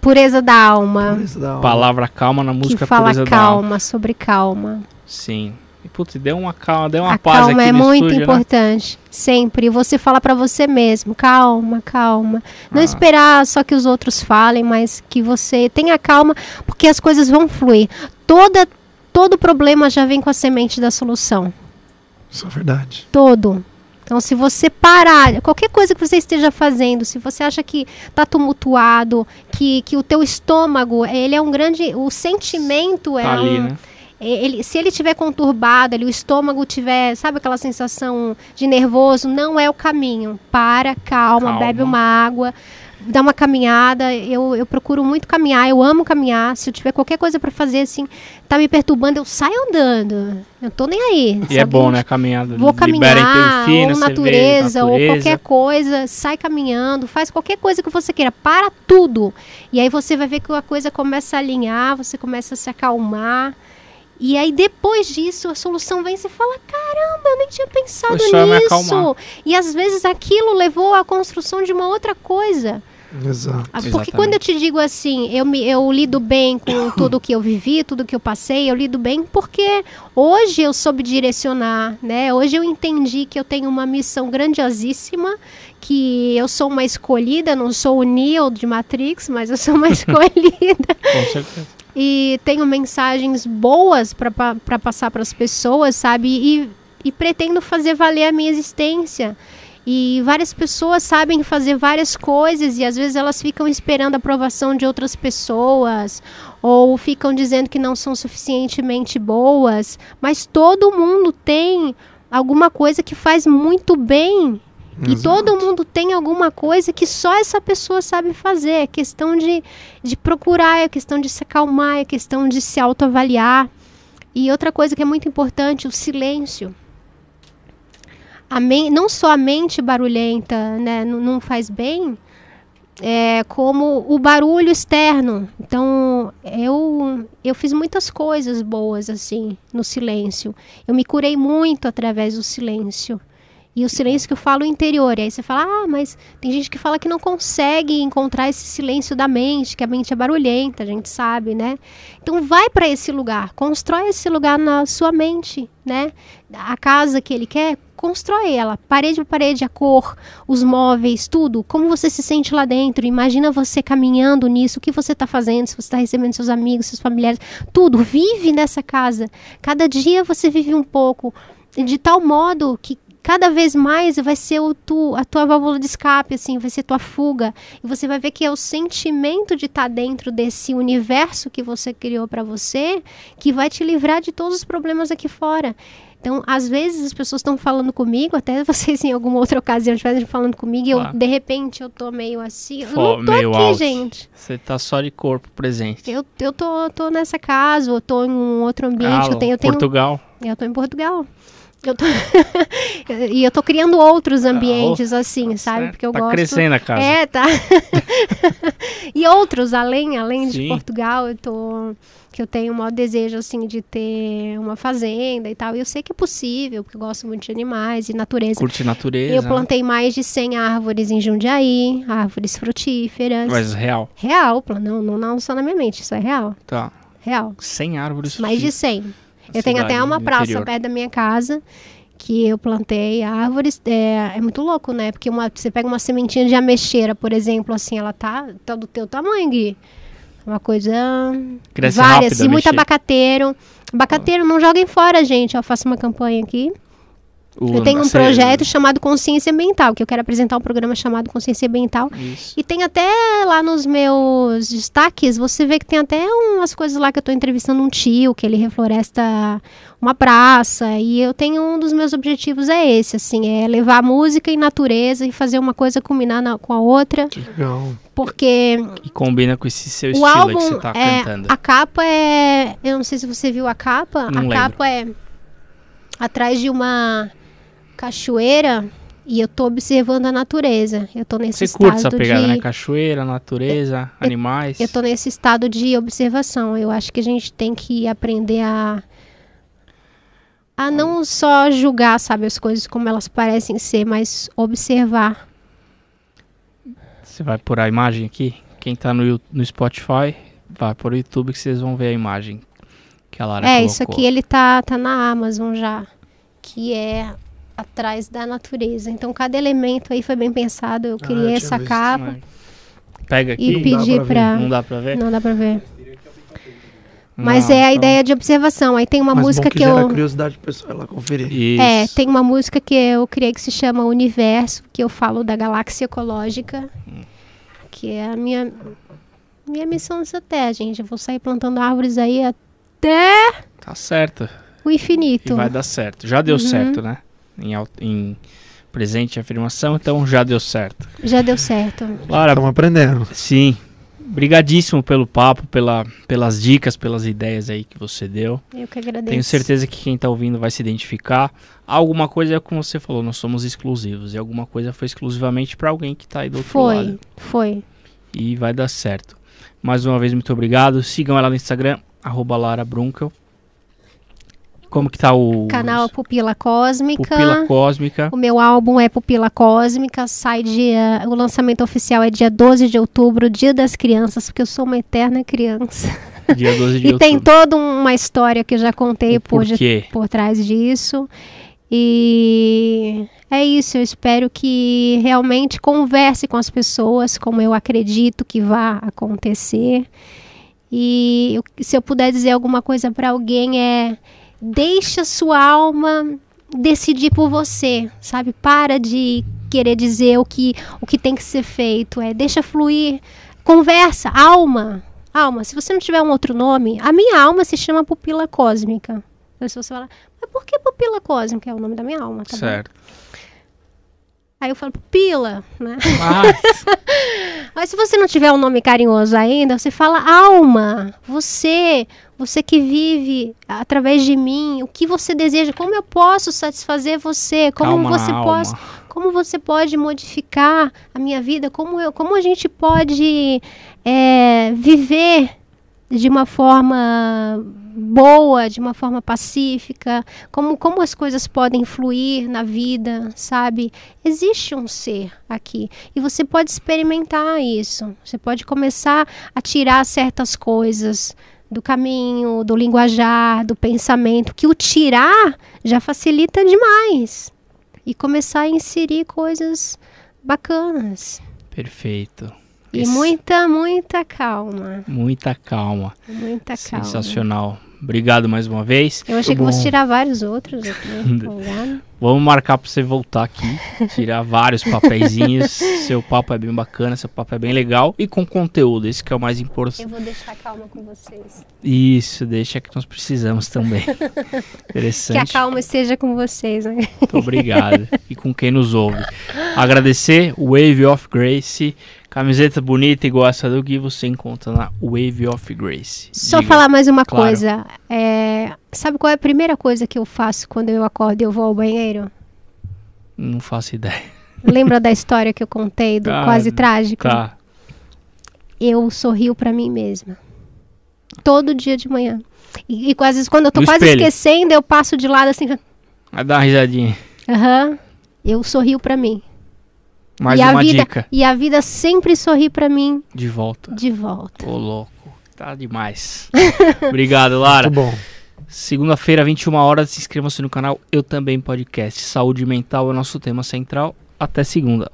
Pureza da alma. Isso da alma. Palavra calma na música que fala Pureza da Alma. calma, sobre calma. Sim. E putz, deu uma calma, deu uma a paz calma aqui é no muito estúdio, né? importante. Sempre. Você fala pra você mesmo, calma, calma. Não Ah. esperar só que os outros falem, mas que você tenha calma, porque as coisas vão fluir. Toda, todo problema já vem com a semente da solução. Isso é verdade. todo. Então, se você parar, qualquer coisa que você esteja fazendo, se você acha que está tumultuado, que, que o teu estômago, ele é um grande, o sentimento é Tá ali, um, né? Ele, se ele tiver conturbado, ali, o estômago tiver, sabe aquela sensação de nervoso, não é o caminho. Para, calma, Calma. bebe uma água, dá uma caminhada. Eu, eu procuro muito caminhar, eu amo caminhar. Se eu tiver qualquer coisa para fazer assim, tá me perturbando, eu saio andando. Eu tô nem aí. E é bom, né? Caminhada. Vou caminhar, ou vê natureza, ou natureza. qualquer coisa, sai caminhando, faz qualquer coisa que você queira, para tudo. E aí você vai ver que a coisa começa a alinhar, você começa a se acalmar. E aí depois disso a solução vem e você fala: caramba, eu nem tinha pensado nisso. E às vezes aquilo levou à construção de uma outra coisa. Exato. Ah, Porque Exatamente. quando eu te digo assim, eu, me, eu lido bem com tudo que eu vivi, tudo que eu passei, eu lido bem porque hoje eu soube direcionar, né? Hoje eu entendi que eu tenho uma missão grandiosíssima, que eu sou uma escolhida, não sou o Neo de Matrix, mas eu sou uma escolhida Com certeza. E tenho mensagens boas para passar para as pessoas, sabe? E, e pretendo fazer valer a minha existência. E várias pessoas sabem fazer várias coisas e às vezes elas ficam esperando a aprovação de outras pessoas ou ficam dizendo que não são suficientemente boas, mas todo mundo tem alguma coisa que faz muito bem e Exato. todo mundo tem alguma coisa que só essa pessoa sabe fazer. É questão de, de procurar, é questão de se acalmar, é questão de se autoavaliar. E outra coisa que é muito importante, o silêncio. A men- não só a mente barulhenta né, não, não faz bem, é, como o barulho externo. Então, eu, eu fiz muitas coisas boas assim no silêncio. Eu me curei muito através do silêncio. E o silêncio que eu falo interior. E aí você fala, ah, mas tem gente que fala que não consegue encontrar esse silêncio da mente, que a mente é barulhenta, a gente sabe, né? Então vai para esse lugar, constrói esse lugar na sua mente, né? A casa que ele quer, constrói ela, parede por parede, a cor, os móveis, tudo. Como você se sente lá dentro? Imagina você caminhando nisso, o que você está fazendo, se você está recebendo seus amigos, seus familiares, tudo. Vive nessa casa. Cada dia você vive um pouco, de tal modo que cada vez mais vai ser o tu, a tua válvula de escape, assim, vai ser tua fuga. E você vai ver que é o sentimento de estar tá dentro desse universo que você criou para você que vai te livrar de todos os problemas aqui fora. Então, às vezes as pessoas estão falando comigo, até vocês em alguma outra ocasião estiverem falando comigo, e eu, de repente eu tô meio assim. Eu não tô aqui, gente. Você tá só de corpo presente. Eu, eu tô, tô nessa casa, eu tô em um outro ambiente. Ah, eu tenho, eu tenho, Portugal. Eu tô em Portugal. Eu tô... e eu tô criando outros ah, ambientes ah, assim, sabe? Porque eu tá gosto. crescendo a casa. É, tá. e outros além, além de Portugal, eu tô que eu tenho o maior desejo assim de ter uma fazenda e tal. E eu sei que é possível, porque eu gosto muito de animais e natureza. Curte natureza. Eu plantei mais de 100 árvores em Jundiaí, árvores frutíferas. Mas real. Real, não, não, não só na minha mente, isso é real. Tá. Real. 100 árvores Mais de 100. Eu tenho até uma praça interior. perto da minha casa que eu plantei árvores. É, é muito louco, né? Porque uma, você pega uma sementinha de ameixeira, por exemplo, assim, ela tá, tá do teu tamanho, Gui. Uma coisa. Cresce várias. Rápido, e muito abacateiro. Abacateiro, não joguem fora, gente. Eu faço uma campanha aqui. O, eu tenho um projeto chamado Consciência Ambiental, que eu quero apresentar um programa chamado Consciência Ambiental. Isso. E tem até lá nos meus destaques, você vê que tem até umas coisas lá que eu estou entrevistando um tio, que ele refloresta uma praça. E eu tenho um dos meus objetivos é esse, assim, é levar música e natureza e fazer uma coisa combinar na, com a outra. Que legal. Porque. E combina com esse seu estilo álbum que você está é, cantando. A capa é. Eu não sei se você viu a capa. Não a lembro. capa é atrás de uma cachoeira e eu tô observando a natureza. Eu tô nesse Você estado curte essa pegada, de... né? Cachoeira, natureza, eu, animais. Eu tô nesse estado de observação. Eu acho que a gente tem que aprender a a não só julgar, sabe, as coisas como elas parecem ser, mas observar. Você vai por a imagem aqui? Quem tá no, no Spotify, vai por o YouTube que vocês vão ver a imagem que a Lara É, colocou. isso aqui ele tá, tá na Amazon já. Que é atrás da natureza. Então cada elemento aí foi bem pensado. Eu queria ah, essa capa. Pega aqui. E pedir para Não dá para ver? Não dá para ver. Mas não, é a então... ideia de observação. Aí tem uma Mas música que, que eu. curiosidade pessoal ela conferir. Isso. É, tem uma música que eu criei que se chama Universo, que eu falo da galáxia ecológica, que é a minha minha missão nessa terra, gente. Eu vou sair plantando árvores aí até. Tá certo. O infinito. E vai dar certo. Já deu uhum. certo, né? Em, em presente e afirmação, então já deu certo. Já deu certo. Lara, estamos aprendendo. Sim. Brigadíssimo pelo papo, pela, pelas dicas, pelas ideias aí que você deu. Eu que agradeço. Tenho certeza que quem está ouvindo vai se identificar. Alguma coisa é como você falou, nós somos exclusivos. E alguma coisa foi exclusivamente para alguém que está aí do outro foi, lado. Foi, foi. E vai dar certo. Mais uma vez, muito obrigado. Sigam ela no Instagram, arroba Lara Brunkel. Como que tá o... Canal Pupila Cósmica. Pupila Cósmica. O meu álbum é Pupila Cósmica. Sai dia... O lançamento oficial é dia 12 de outubro, Dia das Crianças, porque eu sou uma eterna criança. Dia 12 de e outubro. tem toda uma história que eu já contei por, de, por trás disso. E é isso, eu espero que realmente converse com as pessoas como eu acredito que vai acontecer. E se eu puder dizer alguma coisa para alguém é deixa sua alma decidir por você, sabe? Para de querer dizer o que, o que tem que ser feito, é deixa fluir, conversa, alma, alma. Se você não tiver um outro nome, a minha alma se chama pupila cósmica. Se você falar, mas por que pupila cósmica? É o nome da minha alma, tá certo. Bom? Aí eu falo, pupila, né? Mas... Mas se você não tiver um nome carinhoso ainda, você fala alma, você, você que vive através de mim, o que você deseja, como eu posso satisfazer você, como você pode, como você pode modificar a minha vida, como eu, como a gente pode é, viver de uma forma boa, de uma forma pacífica, como, como as coisas podem fluir na vida, sabe? Existe um ser aqui e você pode experimentar isso. Você pode começar a tirar certas coisas do caminho, do linguajar, do pensamento, que o tirar já facilita demais e começar a inserir coisas bacanas. Perfeito. E Esse- muita, muita calma. Muita calma. Muita calma. Sensacional. Obrigado mais uma vez. Eu achei que bom. fosse tirar vários outros aqui. empolgado. Vamos marcar pra você voltar aqui, tirar vários papeizinhos. seu papo é bem bacana, seu papo é bem legal e com conteúdo, esse que é o mais importante. Eu vou deixar calma com vocês. Isso, deixa que nós precisamos também. Que a Interessante. calma esteja com vocês, né? Muito obrigado. E com quem nos ouve. Agradecer o Wave of Grace. Camiseta bonita igual essa do Gui, você encontra na Wave of Grace. Só Diga. falar mais uma Claro. coisa. É, sabe qual é a primeira coisa que eu faço quando eu acordo e eu vou ao banheiro? Não faço ideia. Lembra da história que eu contei do Ah, quase trágico? Tá. Eu sorrio pra mim mesma. Todo dia de manhã. E, e às vezes quando eu tô quase espelho. esquecendo, eu passo de lado assim. Vai dar uma risadinha. Aham. Eu sorrio pra mim. Mais e a uma vida, dica. E a vida sempre sorri pra mim De volta. de volta. Ô, louco. Tá demais. Obrigado, Lara. Muito bom. Segunda-feira, 21 horas, se inscreva-se no canal Eu Também Podcast. Saúde mental é o nosso tema central. Até segunda.